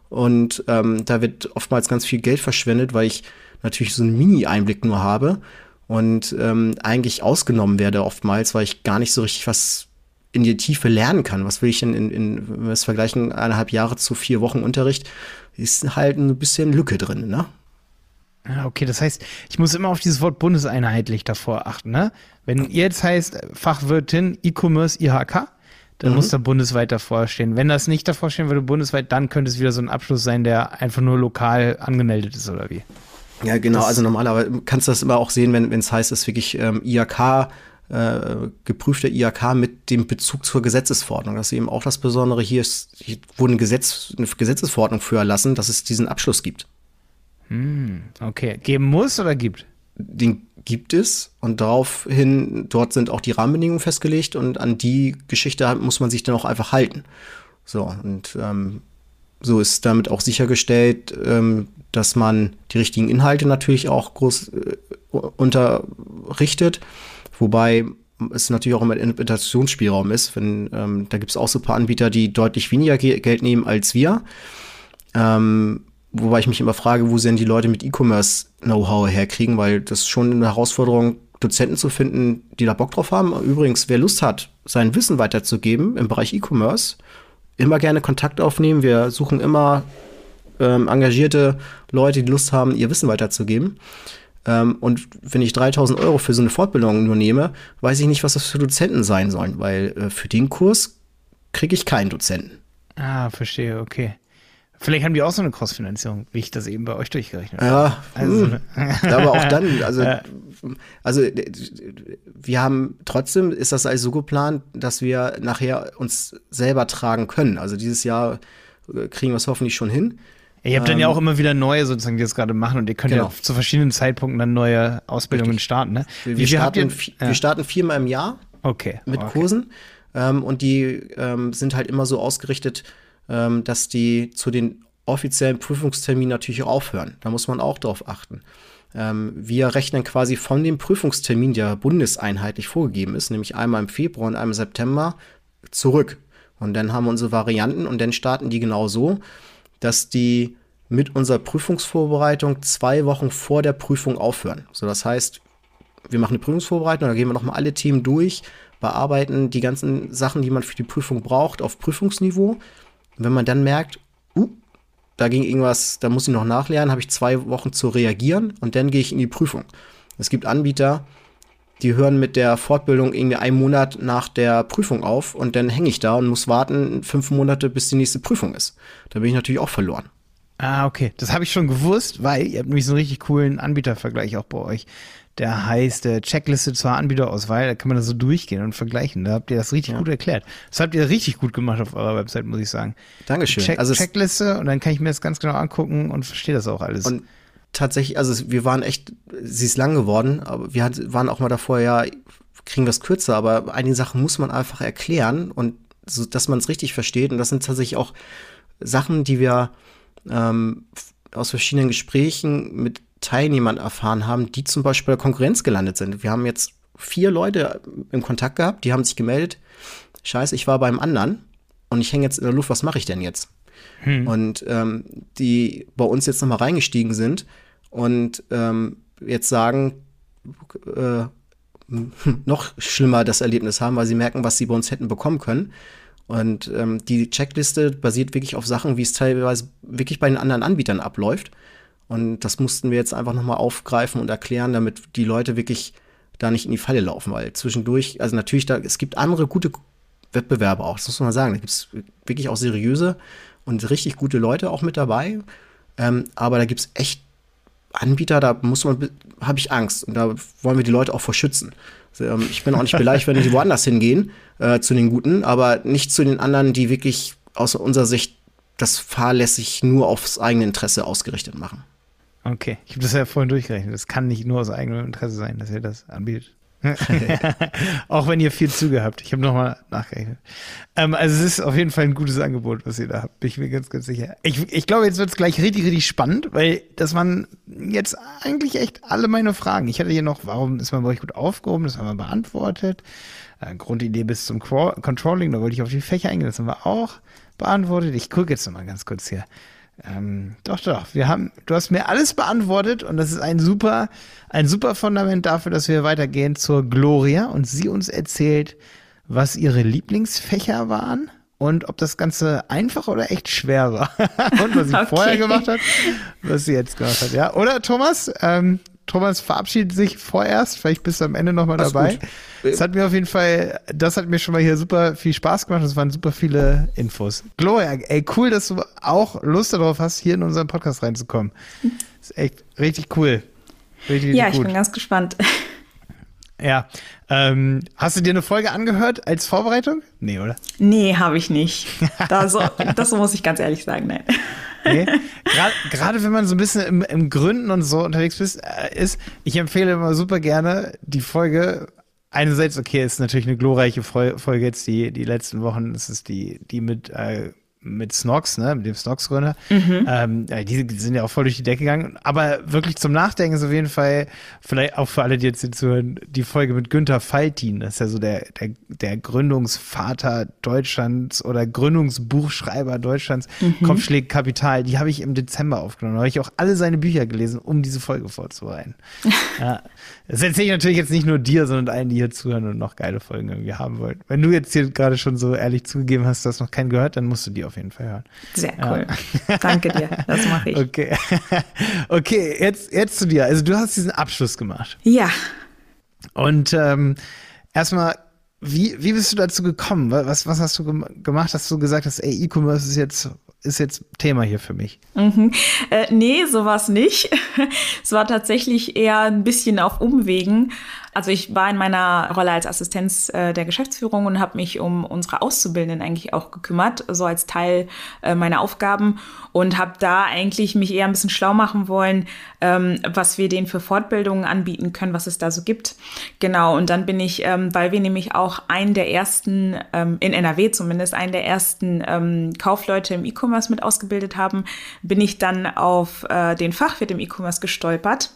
S1: und ähm, da wird oftmals ganz viel Geld verschwendet, weil ich natürlich so einen Mini-Einblick nur habe und ähm, eigentlich ausgenommen werde oftmals, weil ich gar nicht so richtig was in die Tiefe lernen kann. Was will ich denn in, in wenn wir es vergleichen, eineinhalb Jahre zu vier Wochen Unterricht, ist halt ein bisschen Lücke drin, ne?
S3: Ja, okay, das heißt, ich muss immer auf dieses Wort bundeseinheitlich davor achten, ne? Wenn jetzt heißt Fachwirtin E-Commerce IHK, dann mhm. muss da bundesweit davor stehen. Wenn das nicht davor stehen würde, bundesweit, dann könnte es wieder so ein Abschluss sein, der einfach nur lokal angemeldet ist, oder wie?
S1: Ja, genau. Das also normalerweise kannst du das immer auch sehen, wenn es heißt, es ist wirklich ähm, IHK, äh, geprüfter IHK mit dem Bezug zur Gesetzesverordnung. Das ist eben auch das Besondere. Hier, ist, hier wurde ein Gesetz, eine Gesetzesverordnung für erlassen, dass es diesen Abschluss gibt.
S3: Hm, okay. Geben muss oder gibt?
S1: Den gibt es und daraufhin, dort sind auch die Rahmenbedingungen festgelegt und an die Geschichte muss man sich dann auch einfach halten. So, und ähm, so ist damit auch sichergestellt, ähm, dass man die richtigen Inhalte natürlich auch groß äh, unterrichtet, wobei es natürlich auch immer Interpretationsspielraum ist. Wenn, ähm, da gibt es auch so ein paar Anbieter, die deutlich weniger Ge Geld nehmen als wir. Ähm, wobei ich mich immer frage, wo denn die Leute mit E-Commerce-Know-how herkriegen, weil das ist schon eine Herausforderung, Dozenten zu finden, die da Bock drauf haben. Übrigens, wer Lust hat, sein Wissen weiterzugeben im Bereich E-Commerce, immer gerne Kontakt aufnehmen. Wir suchen immer ähm, engagierte Leute, die Lust haben, ihr Wissen weiterzugeben. Ähm, und wenn ich 3000 Euro für so eine Fortbildung nur nehme, weiß ich nicht, was das für Dozenten sein sollen, weil äh, für den Kurs kriege ich keinen Dozenten.
S3: Ah, verstehe, okay. Vielleicht haben die auch so eine Crossfinanzierung, wie ich das eben bei euch durchgerechnet habe.
S1: Ja, also, hm. aber auch dann, also, [laughs] ja. also wir haben trotzdem ist das alles so geplant, dass wir nachher uns selber tragen können. Also dieses Jahr äh, kriegen wir es hoffentlich schon hin.
S3: Ja, ihr habt ähm, dann ja ähm, auch immer wieder neue sozusagen, die das gerade machen und ihr könnt genau. ja zu verschiedenen Zeitpunkten dann neue Ausbildungen Richtig. starten. Ne?
S1: Wir, wir starten, ihr, wir starten viermal im Jahr
S3: okay.
S1: mit
S3: okay.
S1: Kursen ähm, und die ähm, sind halt immer so ausgerichtet, ähm, dass die zu den offiziellen Prüfungsterminen natürlich auch aufhören. Da muss man auch drauf achten. Ähm, wir rechnen quasi von dem Prüfungstermin, der bundeseinheitlich vorgegeben ist, nämlich einmal im Februar und einmal im September, zurück. Und dann haben wir unsere Varianten und dann starten die genau so, dass die mit unserer Prüfungsvorbereitung zwei Wochen vor der Prüfung aufhören. So, das heißt, wir machen eine Prüfungsvorbereitung, da gehen wir nochmal alle Themen durch, bearbeiten die ganzen Sachen, die man für die Prüfung braucht, auf Prüfungsniveau wenn man dann merkt, uh, da ging irgendwas, da muss ich noch nachlernen, habe ich zwei Wochen zu reagieren und dann gehe ich in die Prüfung. Es gibt Anbieter, die hören mit der Fortbildung irgendwie einen Monat nach der Prüfung auf und dann hänge ich da und muss warten fünf Monate, bis die nächste Prüfung ist. Da bin ich natürlich auch verloren.
S3: Ah, okay. Das habe ich schon gewusst, weil ihr habt nämlich so einen richtig coolen Anbietervergleich auch bei euch der heißt äh, Checkliste zur Anbieterauswahl. Da kann man das so durchgehen und vergleichen. Da habt ihr das richtig ja. gut erklärt. Das habt ihr richtig gut gemacht auf eurer Website, muss ich sagen.
S1: Dankeschön.
S3: Check, also Checkliste und dann kann ich mir das ganz genau angucken und verstehe das auch alles.
S1: Und tatsächlich, also wir waren echt, sie ist lang geworden, aber wir waren auch mal davor, ja, kriegen wir es kürzer, aber einige Sachen muss man einfach erklären und so, dass man es richtig versteht. Und das sind tatsächlich auch Sachen, die wir ähm, aus verschiedenen Gesprächen mit Teilnehmern erfahren haben, die zum Beispiel bei der Konkurrenz gelandet sind. Wir haben jetzt vier Leute im Kontakt gehabt, die haben sich gemeldet, scheiße, ich war beim anderen und ich hänge jetzt in der Luft, was mache ich denn jetzt? Hm. Und ähm, die bei uns jetzt nochmal reingestiegen sind und ähm, jetzt sagen, äh, [laughs] noch schlimmer das Erlebnis haben, weil sie merken, was sie bei uns hätten bekommen können. Und ähm, die Checkliste basiert wirklich auf Sachen, wie es teilweise wirklich bei den anderen Anbietern abläuft. Und das mussten wir jetzt einfach nochmal aufgreifen und erklären, damit die Leute wirklich da nicht in die Falle laufen, weil zwischendurch, also natürlich, da, es gibt andere gute Wettbewerber auch, das muss man sagen. Da gibt es wirklich auch seriöse und richtig gute Leute auch mit dabei. Ähm, aber da gibt es echt Anbieter, da muss man, habe ich Angst. Und da wollen wir die Leute auch vor schützen. Also, ähm, ich bin auch nicht beleidigt, wenn sie woanders hingehen, äh, zu den Guten, aber nicht zu den anderen, die wirklich aus unserer Sicht das fahrlässig nur aufs eigene Interesse ausgerichtet machen.
S3: Okay, ich habe das ja vorhin durchgerechnet. Das kann nicht nur aus eigenem Interesse sein, dass ihr das anbietet. [laughs] [laughs] Auch wenn ihr viel Züge habt. Ich habe nochmal nachgerechnet. Ähm, also es ist auf jeden Fall ein gutes Angebot, was ihr da habt. Bin ich mir ganz, ganz sicher. Ich, ich glaube, jetzt wird es gleich richtig, richtig spannend, weil das waren jetzt eigentlich echt alle meine Fragen. Ich hatte hier noch, warum ist man bei euch gut aufgehoben? Das haben wir beantwortet. Äh, Grundidee bis zum Controlling, da wollte ich auf die Fächer eingehen. Das haben wir auch beantwortet. Ich gucke jetzt nochmal ganz kurz hier. Ähm, doch, doch. Wir haben, du hast mir alles beantwortet und das ist ein super, ein super Fundament dafür, dass wir weitergehen zur Gloria und sie uns erzählt, was ihre Lieblingsfächer waren und ob das Ganze einfach oder echt schwer war [laughs] und was sie [laughs] okay. vorher gemacht hat, was sie jetzt gemacht hat. Ja, oder Thomas? Ähm, Thomas verabschiedet sich vorerst. Vielleicht bist du am Ende nochmal dabei. Es hat mir auf jeden Fall, das hat mir schon mal hier super viel Spaß gemacht. Es waren super viele Infos. Gloria, ey, cool, dass du auch Lust darauf hast, hier in unseren Podcast reinzukommen. ist echt richtig cool.
S2: Richtig, richtig ja, ich gut. bin ganz gespannt.
S3: Ja. Ähm, hast du dir eine Folge angehört als Vorbereitung? Nee, oder?
S2: Nee, habe ich nicht. [laughs] Das, das muss ich ganz ehrlich sagen, nein.
S3: Nee. Gerade wenn man so ein bisschen im, im Gründen und so unterwegs ist, äh, ist, ich empfehle immer super gerne die Folge. Einerseits, okay, ist natürlich eine glorreiche Folge jetzt die, die letzten Wochen. Das ist die, die mit äh, mit Snox, ne, mit dem Snox-Gründer. Mhm. Ähm, die sind ja auch voll durch die Decke gegangen. Aber wirklich zum Nachdenken ist auf jeden Fall, vielleicht auch für alle, die jetzt hier zuhören, die Folge mit Günther Faltin. Das ist ja so der, der, der Gründungsvater Deutschlands oder Gründungsbuchschreiber Deutschlands. Mhm. Kopfschläg Kapital. Die habe ich im Dezember aufgenommen. Da habe ich auch alle seine Bücher gelesen, um diese Folge vorzubereiten. [laughs] ja. Das erzähle ich natürlich jetzt nicht nur dir, sondern allen, die hier zuhören und noch geile Folgen irgendwie haben wollen. Wenn du jetzt hier gerade schon so ehrlich zugegeben hast, dass noch keinen gehört, dann musst du die auf jeden Fall hören.
S2: Sehr cool. Ja. Danke dir. Das mache ich.
S3: Okay. [laughs] Okay, jetzt, jetzt zu dir. Also du hast diesen Abschluss gemacht.
S2: Ja.
S3: Und ähm, erstmal, wie, wie bist du dazu gekommen? Was, was hast du gemacht? Hast du gesagt, dass ey, E-Commerce ist jetzt ist jetzt Thema hier für mich.
S2: Mhm. Äh, nee, sowas nicht. [laughs] es war tatsächlich eher ein bisschen auf Umwegen. Also ich war in meiner Rolle als Assistenz äh, der Geschäftsführung und habe mich um unsere Auszubildenden eigentlich auch gekümmert, so als Teil äh, meiner Aufgaben und habe da eigentlich mich eher ein bisschen schlau machen wollen, ähm, was wir denen für Fortbildungen anbieten können, was es da so gibt. Genau, und dann bin ich, ähm, weil wir nämlich auch einen der ersten, ähm, in NRW zumindest, einen der ersten ähm, Kaufleute im E-Commerce mit ausgebildet haben, bin ich dann auf äh, den Fachwirt im E-Commerce gestolpert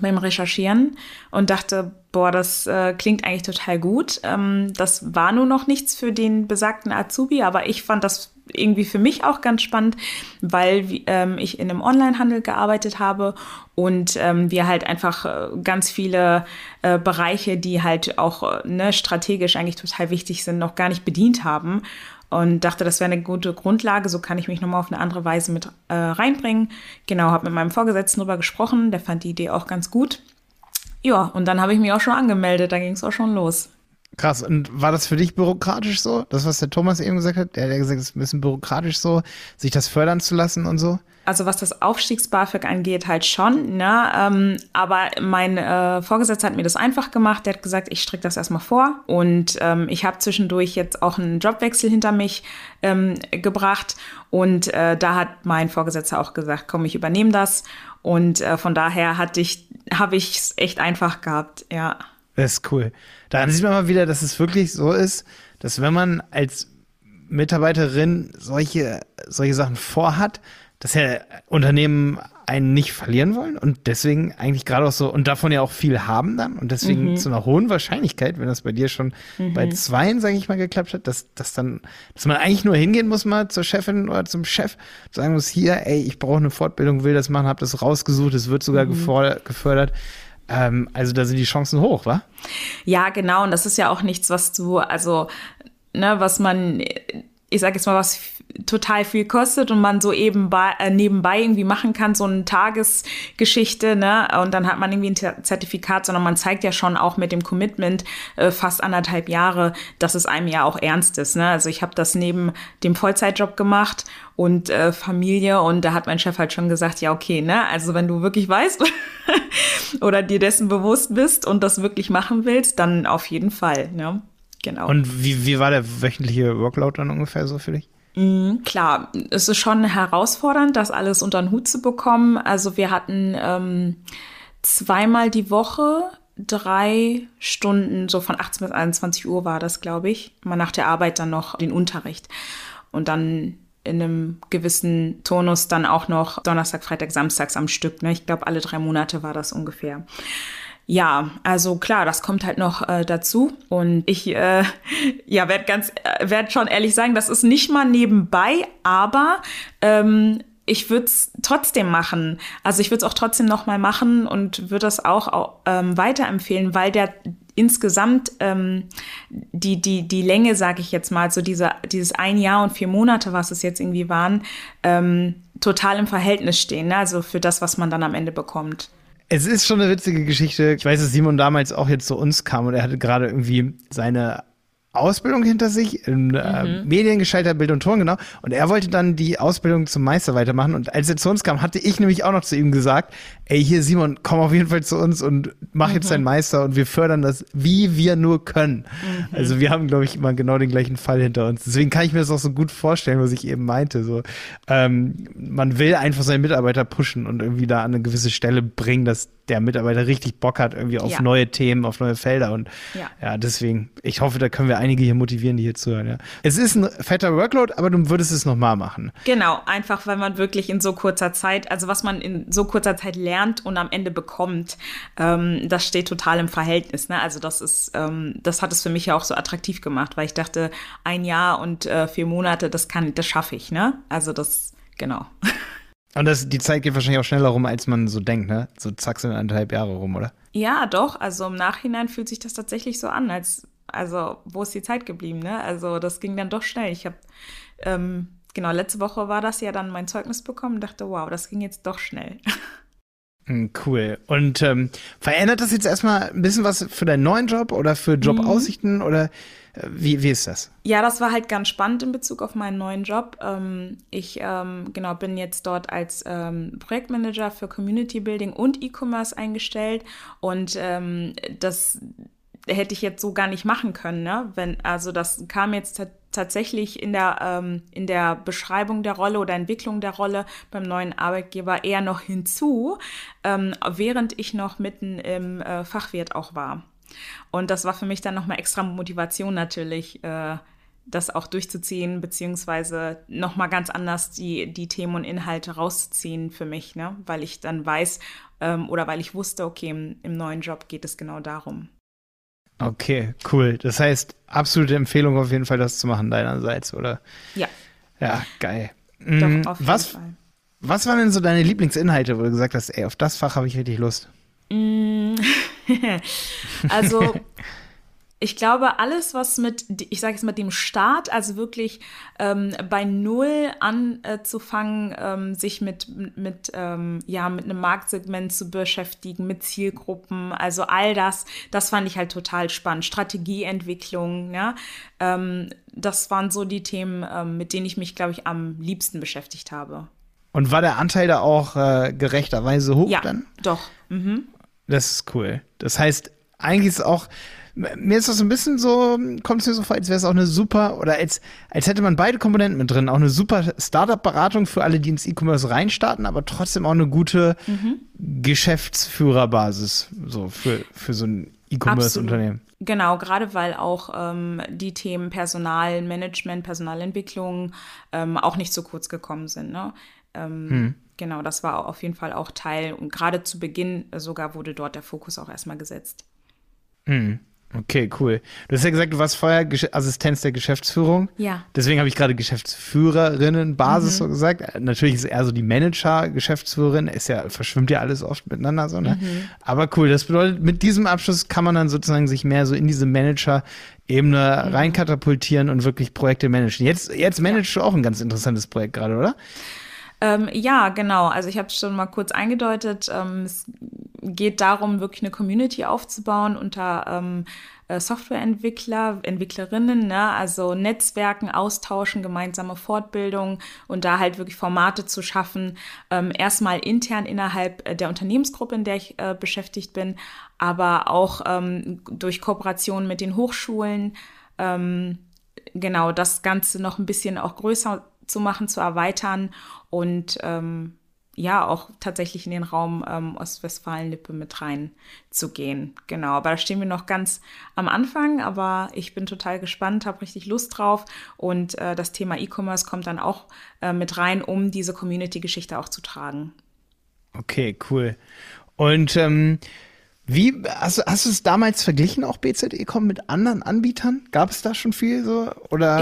S2: beim Recherchieren und dachte, boah, das äh, klingt eigentlich total gut. Ähm, das war nur noch nichts für den besagten Azubi, aber ich fand das irgendwie für mich auch ganz spannend, weil ähm, ich in einem Onlinehandel gearbeitet habe und ähm, wir halt einfach äh, ganz viele äh, Bereiche, die halt auch äh, ne, strategisch eigentlich total wichtig sind, noch gar nicht bedient haben und dachte, das wäre eine gute Grundlage. So kann ich mich nochmal auf eine andere Weise mit äh, reinbringen. Genau, habe mit meinem Vorgesetzten darüber gesprochen. Der fand die Idee auch ganz gut. Ja, und dann habe ich mich auch schon angemeldet. Da ging es auch schon los.
S3: Krass. Und war das für dich bürokratisch so? Das, was der Thomas eben gesagt hat? Der hat ja gesagt, es ist ein bisschen bürokratisch so, sich das fördern zu lassen und so?
S2: Also was das Aufstiegs-BAföG angeht, halt schon. Ne? Ähm, aber mein äh, Vorgesetzter hat mir das einfach gemacht. Der hat gesagt, ich stricke das erstmal vor. Und ähm, ich habe zwischendurch jetzt auch einen Jobwechsel hinter mich ähm, gebracht. Und äh, da hat mein Vorgesetzter auch gesagt, komm, ich übernehme das. Und äh, von daher hatte ich, habe ich es echt einfach gehabt, ja.
S3: Das ist cool. Daran sieht man mal wieder, dass es wirklich so ist, dass wenn man als Mitarbeiterin solche, solche Sachen vorhat, dass ja Unternehmen einen nicht verlieren wollen und deswegen eigentlich gerade auch so und davon ja auch viel haben dann und deswegen mhm. zu einer hohen Wahrscheinlichkeit, wenn das bei dir schon mhm. bei zweien, sage ich mal, geklappt hat, dass, dass dann, dass man eigentlich nur hingehen muss mal zur Chefin oder zum Chef, sagen muss, hier, ey, ich brauche eine Fortbildung, will das machen, habe das rausgesucht, es wird sogar mhm. gefördert. Ähm, also da sind die Chancen hoch, wa?
S2: Ja, genau. Und das ist ja auch nichts, was du, also, ne, was man, ich sage jetzt mal, was total viel kostet und man so eben äh, nebenbei irgendwie machen kann, so eine Tagesgeschichte, ne? Und dann hat man irgendwie ein Zertifikat, sondern man zeigt ja schon auch mit dem Commitment äh, fast anderthalb Jahre, dass es einem ja auch ernst ist. Ne? Also ich habe das neben dem Vollzeitjob gemacht und äh, Familie und da hat mein Chef halt schon gesagt, ja, okay, ne? Also wenn du wirklich weißt [laughs] oder dir dessen bewusst bist und das wirklich machen willst, dann auf jeden Fall, ne? Genau.
S3: Und wie, wie war der wöchentliche Workload dann ungefähr so für dich?
S2: Mhm, klar, es ist schon herausfordernd, das alles unter den Hut zu bekommen. Also wir hatten ähm, zweimal die Woche drei Stunden, so von 18 bis 21 Uhr war das, glaube ich. Mal nach der Arbeit dann noch den Unterricht. Und dann in einem gewissen Tonus dann auch noch Donnerstag, Freitag, Samstags am Stück. Ne? Ich glaube, alle drei Monate war das ungefähr. Ja, also klar, das kommt halt noch äh, dazu. Und ich äh, [laughs] ja, werde ganz, äh, werde schon ehrlich sagen, das ist nicht mal nebenbei, aber ähm, ich würde es trotzdem machen. Also ich würde es auch trotzdem noch mal machen und würde das auch, auch ähm, weiterempfehlen, weil der insgesamt ähm, die, die, die Länge, sage ich jetzt mal, so diese, dieses ein Jahr und vier Monate, was es jetzt irgendwie waren, ähm, total im Verhältnis stehen. Ne? Also für das, was man dann am Ende bekommt.
S3: Es ist schon eine witzige Geschichte. Ich weiß, dass Simon damals auch jetzt zu uns kam und er hatte gerade irgendwie seine Ausbildung hinter sich, in äh, mhm. Mediengeschalter Bild und Ton, genau. Und er wollte dann die Ausbildung zum Meister weitermachen. Und als er zu uns kam, hatte ich nämlich auch noch zu ihm gesagt, ey, hier Simon, komm auf jeden Fall zu uns und mach mhm. jetzt deinen Meister und wir fördern das, wie wir nur können. Mhm. Also wir haben, glaube ich, immer genau den gleichen Fall hinter uns. Deswegen kann ich mir das auch so gut vorstellen, was ich eben meinte. So, ähm, man will einfach seinen Mitarbeiter pushen und irgendwie da an eine gewisse Stelle bringen, dass der Mitarbeiter richtig Bock hat irgendwie auf ja. neue Themen, auf neue Felder. Und ja. ja, deswegen, ich hoffe, da können wir einige hier motivieren, die hier zuhören. Ja. Es ist ein fetter Workload, aber du würdest es nochmal machen.
S2: Genau, einfach weil man wirklich in so kurzer Zeit, also was man in so kurzer Zeit lernt und am Ende bekommt, ähm, das steht total im Verhältnis. Ne? Also das ist, ähm, das hat es für mich ja auch so attraktiv gemacht, weil ich dachte, ein Jahr und äh, vier Monate, das kann, das schaffe ich, ne? Also das, genau. [laughs]
S3: Und das, die Zeit geht wahrscheinlich auch schneller rum, als man so denkt, ne? So zack sind anderthalb Jahre rum, oder?
S2: Ja, doch. Also im Nachhinein fühlt sich das tatsächlich so an, als, also, wo ist die Zeit geblieben, ne? Also, das ging dann doch schnell. Ich habe, ähm, genau, letzte Woche war das ja dann mein Zeugnis bekommen und dachte, wow, das ging jetzt doch schnell. [laughs]
S3: Hm, cool. Und ähm, verändert das jetzt erstmal ein bisschen was für deinen neuen Job oder für Jobaussichten mhm. oder wie, wie ist das?
S2: Ja, das war halt ganz spannend in Bezug auf meinen neuen Job. Ähm, ich ähm, genau bin jetzt dort als ähm, Projektmanager für Community Building und E-Commerce eingestellt und das hätte ich jetzt so gar nicht machen können, ne? Wenn also das kam jetzt tatsächlich in der ähm, in der Beschreibung der Rolle oder Entwicklung der Rolle beim neuen Arbeitgeber eher noch hinzu, ähm, während ich noch mitten im äh, Fachwirt auch war. Und das war für mich dann nochmal extra Motivation natürlich, äh, das auch durchzuziehen, beziehungsweise nochmal ganz anders die, die Themen und Inhalte rauszuziehen für mich, ne? weil ich dann weiß ähm, oder weil ich wusste, okay, im, im neuen Job geht es genau darum.
S3: Okay, cool. Das heißt, absolute Empfehlung auf jeden Fall, das zu machen deinerseits, oder?
S2: Ja.
S3: Ja, geil. Doch, mm, auf jeden was, Fall. Was waren denn so deine Lieblingsinhalte, wo du gesagt hast, ey, auf das Fach habe ich richtig Lust?
S2: Mm. [laughs] also [laughs] ich glaube, alles, was mit, ich sage jetzt mal, dem Start, also wirklich ähm, bei Null anzufangen, äh, ähm, sich mit, mit, ähm, ja, mit einem Marktsegment zu beschäftigen, mit Zielgruppen, also all das, das fand ich halt total spannend. Strategieentwicklung, ja, ähm, das waren so die Themen, ähm, mit denen ich mich, glaube ich, am liebsten beschäftigt habe.
S3: Und war der Anteil da auch äh, gerechterweise hoch
S2: ja,
S3: dann?
S2: Doch. Mhm.
S3: Das ist cool. Das heißt, eigentlich ist auch, mir ist das so ein bisschen so, kommt es mir so vor, als wäre es auch eine super, oder als, als hätte man beide Komponenten mit drin. Auch eine super Startup-Beratung für alle, die ins E-Commerce reinstarten, aber trotzdem auch eine gute mhm. Geschäftsführerbasis, so für, für so ein E-Commerce-Unternehmen.
S2: Genau, gerade weil auch ähm, die Themen Personalmanagement, Personalentwicklung ähm, auch nicht so kurz gekommen sind. Ne? Ähm, hm genau, das war auf jeden Fall auch Teil und gerade zu Beginn sogar wurde dort der Fokus auch erstmal gesetzt.
S3: Mhm. Okay, cool. Du hast ja gesagt, du warst vorher Gesch Assistenz der Geschäftsführung.
S2: Ja.
S3: Deswegen habe ich gerade Geschäftsführerinnenbasis so gesagt. Natürlich ist eher so die Manager, Geschäftsführerin, ist ja, verschwimmt ja alles oft miteinander so, ne? Aber cool, das bedeutet, mit diesem Abschluss kann man dann sozusagen sich mehr so in diese Manager-Ebene reinkatapultieren und wirklich Projekte managen. Jetzt, jetzt managst du auch ein ganz interessantes Projekt gerade, oder?
S2: Ähm, ja, genau. Also ich habe es schon mal kurz eingedeutet. Ähm, es geht darum, wirklich eine Community aufzubauen unter ähm, äh, Softwareentwickler, Entwicklerinnen, ne? also Netzwerken austauschen, gemeinsame Fortbildung und da halt wirklich Formate zu schaffen. Ähm, erstmal intern innerhalb äh, der Unternehmensgruppe, in der ich äh, beschäftigt bin, aber auch ähm, durch Kooperation mit den Hochschulen. Ähm, genau, das Ganze noch ein bisschen auch größer zu machen, zu erweitern und ähm, ja, auch tatsächlich in den Raum ähm, Ostwestfalen-Lippe mit reinzugehen. Genau, aber da stehen wir noch ganz am Anfang, aber ich bin total gespannt, habe richtig Lust drauf und äh, das Thema E-Commerce kommt dann auch äh, mit rein, um diese Community-Geschichte auch zu tragen.
S3: Okay, cool. Und ähm, wie, hast, hast du es damals verglichen, auch BZE.com mit anderen Anbietern? Gab es da schon viel so? Oder?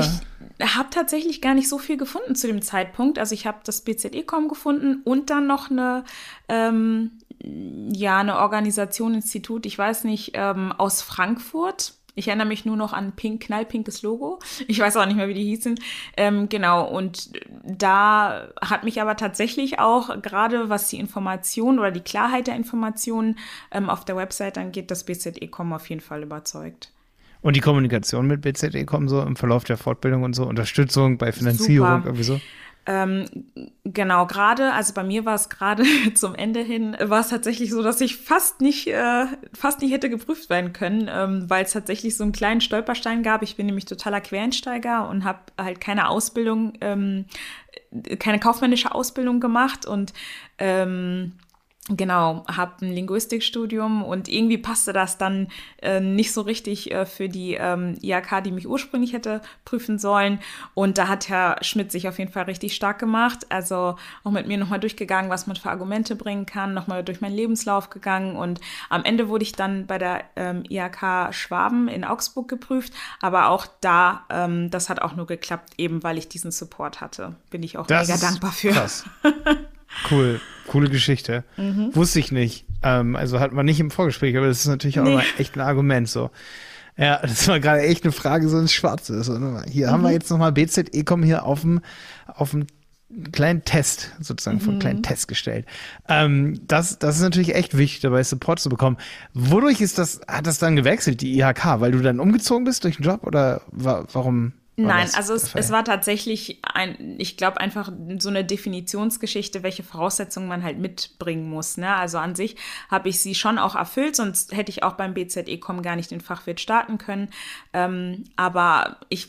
S2: Ich habe tatsächlich gar nicht so viel gefunden zu dem Zeitpunkt. Also ich habe das BZE.com gefunden und dann noch eine, ähm, ja, eine Organisation, Institut, ich weiß nicht, ähm, aus Frankfurt. Ich erinnere mich nur noch an pink, knallpinkes Logo. Ich weiß auch nicht mehr, wie die hießen. Ähm, genau, und da hat mich aber tatsächlich auch gerade was die Information oder die Klarheit der Informationen ähm, auf der Website angeht, das BZE.com auf jeden Fall überzeugt.
S3: Und die Kommunikation mit BZE.com so im Verlauf der Fortbildung und so, Unterstützung bei Finanzierung
S2: Super.
S3: irgendwie so?
S2: Ähm, genau, gerade, also bei mir war es gerade [laughs] zum Ende hin, war es tatsächlich so, dass ich fast nicht, äh, fast nicht hätte geprüft werden können, ähm, weil es tatsächlich so einen kleinen Stolperstein gab. Ich bin nämlich totaler Quereinsteiger und habe halt keine Ausbildung, ähm, keine kaufmännische Ausbildung gemacht und ähm, Genau, habe ein Linguistikstudium und irgendwie passte das dann äh, nicht so richtig äh, für die ähm, IHK, die mich ursprünglich hätte prüfen sollen. Und da hat Herr Schmidt sich auf jeden Fall richtig stark gemacht. Also auch mit mir nochmal durchgegangen, was man für Argumente bringen kann, nochmal durch meinen Lebenslauf gegangen. Und am Ende wurde ich dann bei der ähm, IHK Schwaben in Augsburg geprüft. Aber auch da, ähm, das hat auch nur geklappt, eben weil ich diesen Support hatte. Bin ich auch
S3: Das
S2: mega
S3: ist
S2: dankbar für.
S3: Krass. [laughs] Cool, coole Geschichte.
S2: Mhm.
S3: Wusste ich nicht. Ähm, also hat man nicht im Vorgespräch, aber das ist natürlich auch
S2: Nee.
S3: immer echt ein Argument so. Ja, das war gerade echt eine Frage so ins Schwarze. So, ne? Hier haben wir
S2: Mhm.
S3: jetzt nochmal BZE kommen hier auf dem auf dem kleinen Test, sozusagen von
S2: Mhm.
S3: kleinen Test gestellt. Ähm, das, das ist natürlich echt wichtig, dabei Support zu bekommen. Wodurch ist das, hat das dann gewechselt, die IHK? Weil du dann umgezogen bist durch den Job oder wa warum? War
S2: Nein,
S3: das
S2: also es, es war tatsächlich ein, ich glaube einfach so eine Definitionsgeschichte, welche Voraussetzungen man halt mitbringen muss. Ne? Also an sich habe ich sie schon auch erfüllt, sonst hätte ich auch beim BZE-Com gar nicht den Fachwirt starten können. Ähm, aber ich,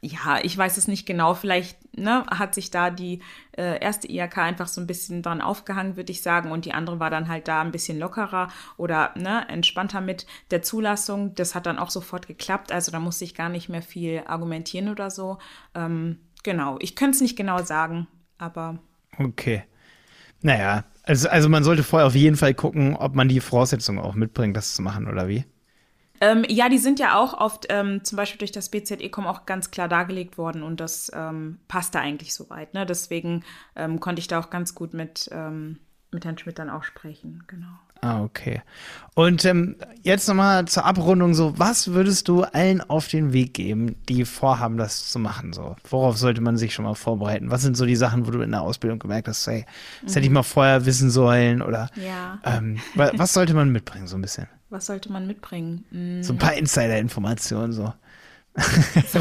S2: ja, ich weiß es nicht genau. Vielleicht ne, hat sich da die äh, erste IHK einfach so ein bisschen dran aufgehangen, würde ich sagen. Und die andere war dann halt da ein bisschen lockerer oder ne, entspannter mit der Zulassung. Das hat dann auch sofort geklappt. Also da musste ich gar nicht mehr viel argumentieren oder so. Ähm, genau, ich könnte es nicht genau sagen, aber
S3: Okay. Naja, also, also man sollte vorher auf jeden Fall gucken, ob man die Voraussetzungen auch mitbringt, das zu machen, oder wie?
S2: Ähm, ja, die sind ja auch oft ähm, zum Beispiel durch das BZE-Com auch ganz klar dargelegt worden und das ähm, passte eigentlich soweit. Ne? Deswegen ähm, konnte ich da auch ganz gut mit, ähm, mit Herrn Schmidt dann auch sprechen. Genau.
S3: Ah, okay. Und ähm, jetzt nochmal zur Abrundung so, was würdest du allen auf den Weg geben, die vorhaben, das zu machen? So, worauf sollte man sich schon mal vorbereiten? Was sind so die Sachen, wo du in der Ausbildung gemerkt hast, hey, das hätte ich mal vorher wissen sollen oder
S2: Ja.
S3: ähm, wa- was sollte man mitbringen, so ein bisschen?
S2: Was sollte man mitbringen? Hm,
S3: So ein paar Insider-Informationen, so.
S2: Jetzt,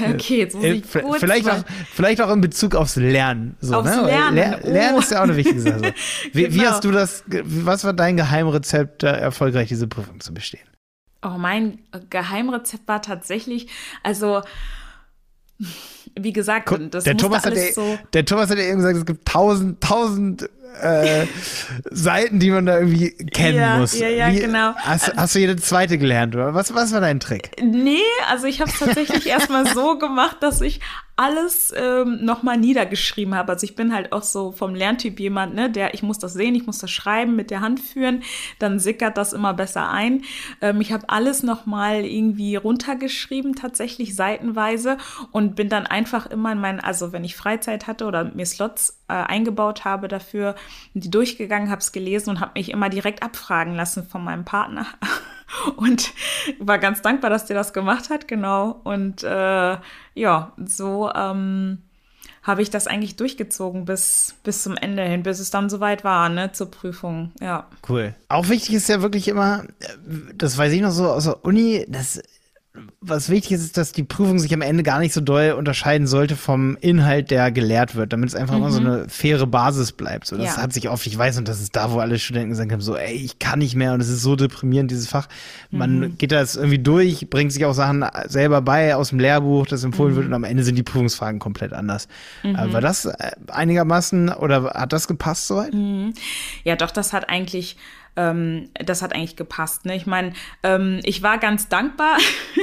S2: [laughs] okay, jetzt muss
S3: Äh,
S2: ich kurz
S3: vielleicht,
S2: mal-
S3: auch, vielleicht auch in Bezug aufs Lernen. So,
S2: Aufs
S3: ne?
S2: Lernen,
S3: Ler
S2: oh.
S3: Lernen ist ja auch eine wichtige Sache. So. [laughs] Wie, wie
S2: Genau.
S3: hast du das, was war dein Geheimrezept, erfolgreich diese Prüfung zu bestehen?
S2: Oh, mein Geheimrezept war tatsächlich, also wie gesagt, das
S3: der, Thomas hat ja,
S2: so.
S3: der Thomas hat ja eben gesagt, es gibt tausend, tausend äh, Seiten, die man da irgendwie kennen
S2: Ja,
S3: muss.
S2: ja, ja,
S3: Wie,
S2: genau.
S3: Hast, hast du jede zweite gelernt, oder? Was, was war dein Trick?
S2: Nee, also ich habe es tatsächlich [laughs] erstmal so gemacht, dass ich alles ähm, nochmal niedergeschrieben habe. Also ich bin halt auch so vom Lerntyp jemand, ne, der, ich muss das sehen, ich muss das schreiben, mit der Hand führen, dann sickert das immer besser ein. Ähm, ich habe alles nochmal irgendwie runtergeschrieben, tatsächlich seitenweise und bin dann einfach immer in meinen, also wenn ich Freizeit hatte oder mir Slots äh, eingebaut habe dafür, die durchgegangen, habe es gelesen und habe mich immer direkt abfragen lassen von meinem Partner. [laughs] Und war ganz dankbar, dass der das gemacht hat, genau. Und äh, ja, so ähm, habe ich das eigentlich durchgezogen bis, bis zum Ende hin, bis es dann soweit war, ne, zur Prüfung, ja.
S3: Cool. Auch wichtig ist ja wirklich immer, äh, das weiß ich noch so aus der Uni, das was wichtig ist, ist, dass die Prüfung sich am Ende gar nicht so doll unterscheiden sollte vom Inhalt, der gelehrt wird, damit es einfach immer so eine faire Basis bleibt. So, das
S2: Ja.
S3: hat sich oft, ich weiß, und das ist da, wo alle Studenten gesagt haben, so, ey, ich kann nicht mehr und es ist so deprimierend, dieses Fach. Man geht das irgendwie durch, bringt sich auch Sachen selber bei aus dem Lehrbuch, das empfohlen wird und am Ende sind die Prüfungsfragen komplett anders. Äh, war das äh, einigermaßen oder hat das gepasst soweit?
S2: Ja, doch, das hat eigentlich, ähm, das hat eigentlich gepasst. Ne? Ich meine, ähm, ich war ganz dankbar,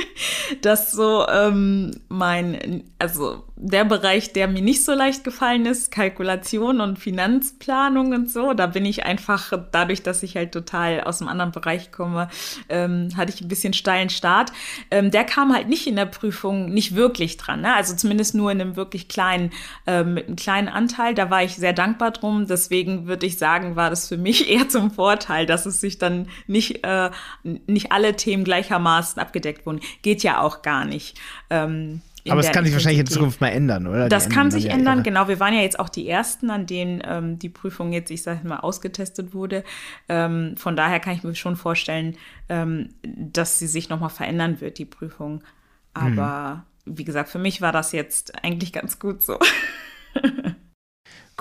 S2: [laughs] dass so ähm, mein, also der Bereich, der mir nicht so leicht gefallen ist, Kalkulation und Finanzplanung und so, da bin ich einfach, dadurch, dass ich halt total aus einem anderen Bereich komme, ähm, hatte ich ein bisschen steilen Start. Ähm, der kam halt nicht in der Prüfung nicht wirklich dran, ne? also zumindest nur in einem wirklich kleinen, ähm, mit einem kleinen Anteil. Da war ich sehr dankbar drum. Deswegen würde ich sagen, war das für mich [laughs] eher zum Vorteil, dass es sich dann nicht, äh, nicht alle Themen gleichermaßen abgedeckt wurden. Geht ja auch gar nicht. Ähm,
S3: Aber es kann sich wahrscheinlich in. Zukunft mal ändern, oder?
S2: Das kann sich ändern, genau. Wir waren ja jetzt auch die Ersten, an denen ähm, die Prüfung jetzt, ich sage mal, ausgetestet wurde. Ähm, von daher kann ich mir schon vorstellen, ähm, dass sie sich nochmal verändern wird, die Prüfung. Aber wie gesagt, für mich war das jetzt eigentlich ganz gut so. [laughs]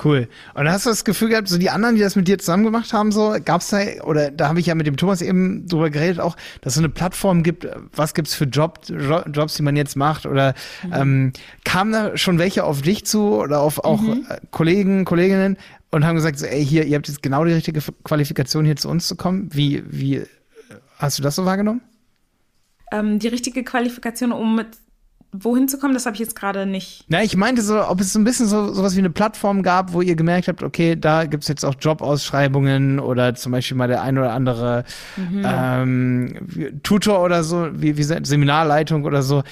S3: Cool. Und hast du das Gefühl gehabt, so die anderen, die das mit dir zusammen gemacht haben, so gab's da, oder da habe ich ja mit dem Thomas eben drüber geredet, auch, dass es so eine Plattform gibt, was gibt's für Job, Jo- Jobs, die man jetzt macht, oder ähm, kamen da schon welche auf dich zu oder auf auch äh, Kollegen, Kolleginnen und haben gesagt, so, ey, hier, ihr habt jetzt genau die richtige Qualifikation, hier zu uns zu kommen. Wie, wie äh, hast du das so wahrgenommen?
S2: Ähm, die richtige Qualifikation, um mit wohin zu kommen, das habe ich jetzt gerade nicht.
S3: Na, ich meinte so, ob es so ein bisschen so sowas wie eine Plattform gab, wo ihr gemerkt habt, okay, da gibt's jetzt auch Jobausschreibungen oder zum Beispiel mal der ein oder andere ähm, wie- Tutor oder so, wie, wie Se- Seminarleitung oder so,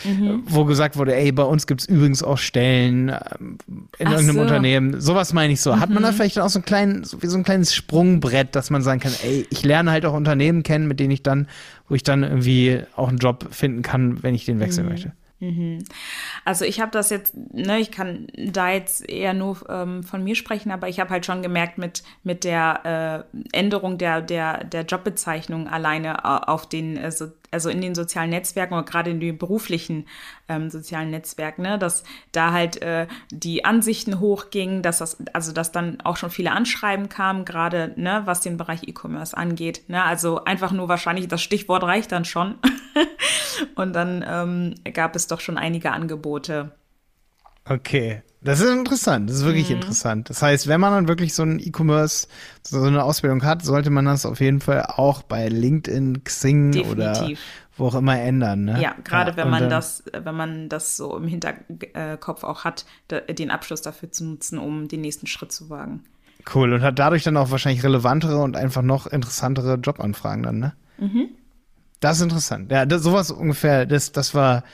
S3: wo gesagt wurde, ey, bei uns gibt's übrigens auch Stellen ähm, in
S2: Ach
S3: irgendeinem
S2: so.
S3: Unternehmen. Sowas meine ich so. Hat man da vielleicht dann auch so ein kleinen, so wie so ein kleines Sprungbrett, dass man sagen kann, ey, ich lerne halt auch Unternehmen kennen, mit denen ich dann, wo ich dann irgendwie auch einen Job finden kann, wenn ich den wechseln möchte.
S2: Also ich habe das jetzt, ne, ich kann da jetzt eher nur ähm, von mir sprechen, aber ich habe halt schon gemerkt mit, mit der äh, Änderung der, der, der Jobbezeichnung alleine au- auf den, äh, so, also in den sozialen Netzwerken oder gerade in den beruflichen ähm, sozialen Netzwerken, ne, dass da halt äh, die Ansichten hochgingen, dass das, also dass dann auch schon viele Anschreiben kamen, gerade ne, was den Bereich E-Commerce angeht. Ne, also einfach nur wahrscheinlich das Stichwort reicht dann schon. [laughs] Und dann ähm, gab es doch schon einige Angebote.
S3: Okay. Das ist interessant. Das ist wirklich
S2: Mhm.
S3: interessant. Das heißt, wenn man dann wirklich so ein E-Commerce, so eine Ausbildung hat, sollte man das auf jeden Fall auch bei LinkedIn, Xing oder
S2: Definitiv.
S3: wo auch immer ändern. Ne?
S2: Ja, gerade wenn
S3: und
S2: man das, wenn man das so im Hinterkopf auch hat, den Abschluss dafür zu nutzen, um den nächsten Schritt zu wagen.
S3: Cool. Und hat dadurch dann auch wahrscheinlich relevantere und einfach noch interessantere Jobanfragen dann, ne?
S2: Mhm.
S3: Das ist interessant. Ja, das, sowas ungefähr, das, das war,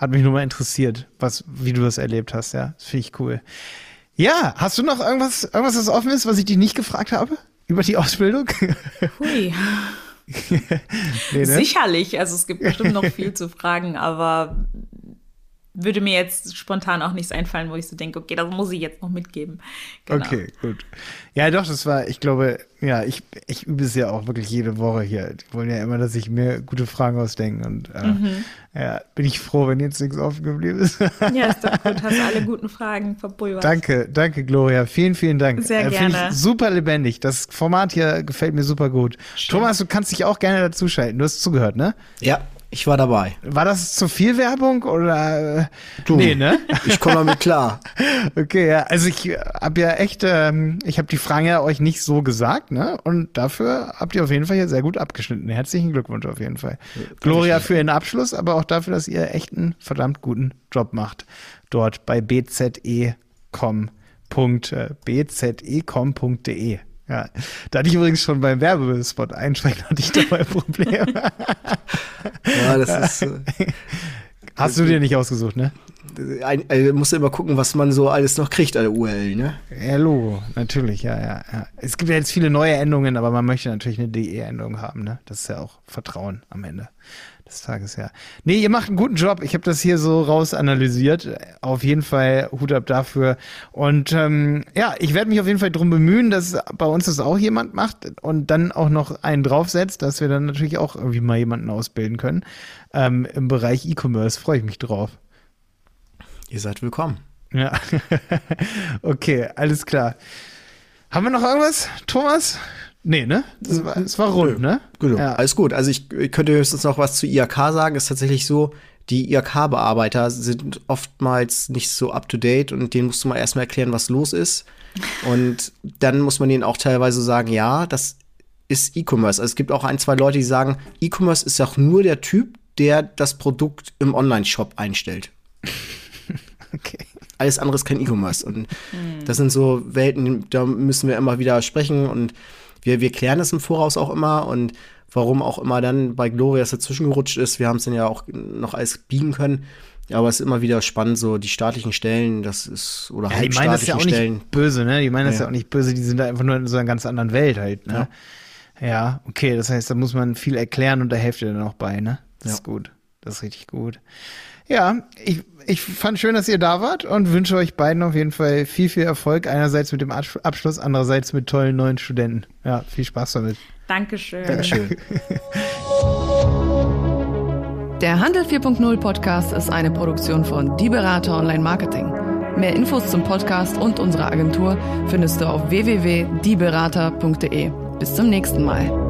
S3: hat mich nur mal interessiert, was, wie du das erlebt hast, ja. Das finde ich cool. Ja, hast du noch irgendwas, irgendwas, das offen ist, was ich dich nicht gefragt habe? Über die Ausbildung?
S2: Hui. [laughs] [laughs]
S3: nee, ne?
S2: Sicherlich, also es gibt bestimmt noch viel [laughs] zu fragen, aber würde mir jetzt spontan auch nichts einfallen, wo ich so denke, okay, das muss ich jetzt noch mitgeben. Genau.
S3: Okay, gut. Ja, doch, das war, ich glaube, ja, ich, ich übe es ja auch wirklich jede Woche hier. Die wollen ja immer, dass ich mir gute Fragen ausdenke und äh,
S2: Mhm.
S3: ja, bin ich froh, wenn jetzt nichts offen geblieben ist. [laughs]
S2: Ja, ist doch gut, hast [laughs] alle guten Fragen verpulvert.
S3: danke, danke, Gloria. Vielen, vielen Dank.
S2: Sehr
S3: Äh, Finde
S2: gerne.
S3: ich super lebendig. Das Format hier gefällt mir super gut. Thomas, du kannst dich auch gerne dazuschalten. Du hast zugehört, ne?
S1: Ja, Ich war dabei.
S3: War das zu viel Werbung oder?
S1: Du,
S3: nee, ne?
S1: Ich komme damit klar. [laughs]
S3: okay, ja. Also ich habe ja echt, ähm, ich habe die Fragen ja euch nicht so gesagt, ne? Und dafür habt ihr auf jeden Fall hier sehr gut abgeschnitten. Herzlichen Glückwunsch auf jeden Fall. Ja, Gloria für ihren Abschluss, aber auch dafür, dass ihr echt einen verdammt guten Job macht. Dort bei bzecom.bzecom.de. Ja, da hatte ich übrigens schon beim Werbespot einschränken, hatte ich dabei Probleme. [laughs] ja, das ist. Äh, Hast du dir nicht ausgesucht, ne?
S1: Ein, also musst du immer gucken, was man so alles noch kriegt an der URL, ne?
S3: Ja, Logo, natürlich, ja, ja, ja. Es gibt ja jetzt viele neue Endungen, aber man möchte natürlich eine DE-Endung haben, ne? Das ist ja auch Vertrauen am Ende des Tages, ja. Nee, ihr macht einen guten Job. Ich habe das hier so raus analysiert. Auf jeden Fall Hut ab dafür. Und ähm, ja, ich werde mich auf jeden Fall darum bemühen, dass bei uns das auch jemand macht und dann auch noch einen draufsetzt, dass wir dann natürlich auch irgendwie mal jemanden ausbilden können. Ähm, Im Bereich E-Commerce freue ich mich drauf.
S1: Ihr seid willkommen.
S3: Ja. [laughs] okay, alles klar. Haben wir noch irgendwas, Thomas? Nee, ne? Das war, das war rund, ne?
S1: Genau. Ja. Alles gut. Also ich, ich könnte höchstens noch was zu IAK sagen. Es ist tatsächlich so, die IAK-Bearbeiter sind oftmals nicht so up to date und denen musst du mal erstmal erklären, was los ist. Und dann muss man denen auch teilweise sagen, ja, das ist E-Commerce. Also es gibt auch ein, zwei Leute, die sagen, E-Commerce ist auch nur der Typ, der das Produkt im Online-Shop einstellt. [laughs] okay. Alles andere ist kein E-Commerce. Und das sind so Welten, da müssen wir immer wieder sprechen und wir, wir klären das im Voraus auch immer und warum auch immer dann bei Glorias dazwischen gerutscht ist. Wir haben es dann ja auch noch alles biegen können. Aber es ist immer wieder spannend, so die staatlichen Stellen, das ist, oder
S3: ja, die meinen das ja auch Stellen. nicht böse, ne? Die meinen das ja. ja auch nicht böse, die sind da einfach nur in so einer ganz anderen Welt halt, ne? Ja. ja, okay, das heißt, da muss man viel erklären und da helft ihr dann auch bei, ne? Das ist gut. Das ist richtig gut. Ja, ich, ich fand schön, dass ihr da wart und wünsche euch beiden auf jeden Fall viel, viel Erfolg. Einerseits mit dem Abschluss, andererseits mit tollen neuen Studenten. Ja, viel Spaß damit.
S2: Dankeschön.
S1: Dankeschön. [laughs]
S4: Der Handel 4.0 Podcast ist eine Produktion von Die Berater Online Marketing. Mehr Infos zum Podcast und unserer Agentur findest du auf www.dieberater.de. Bis zum nächsten Mal.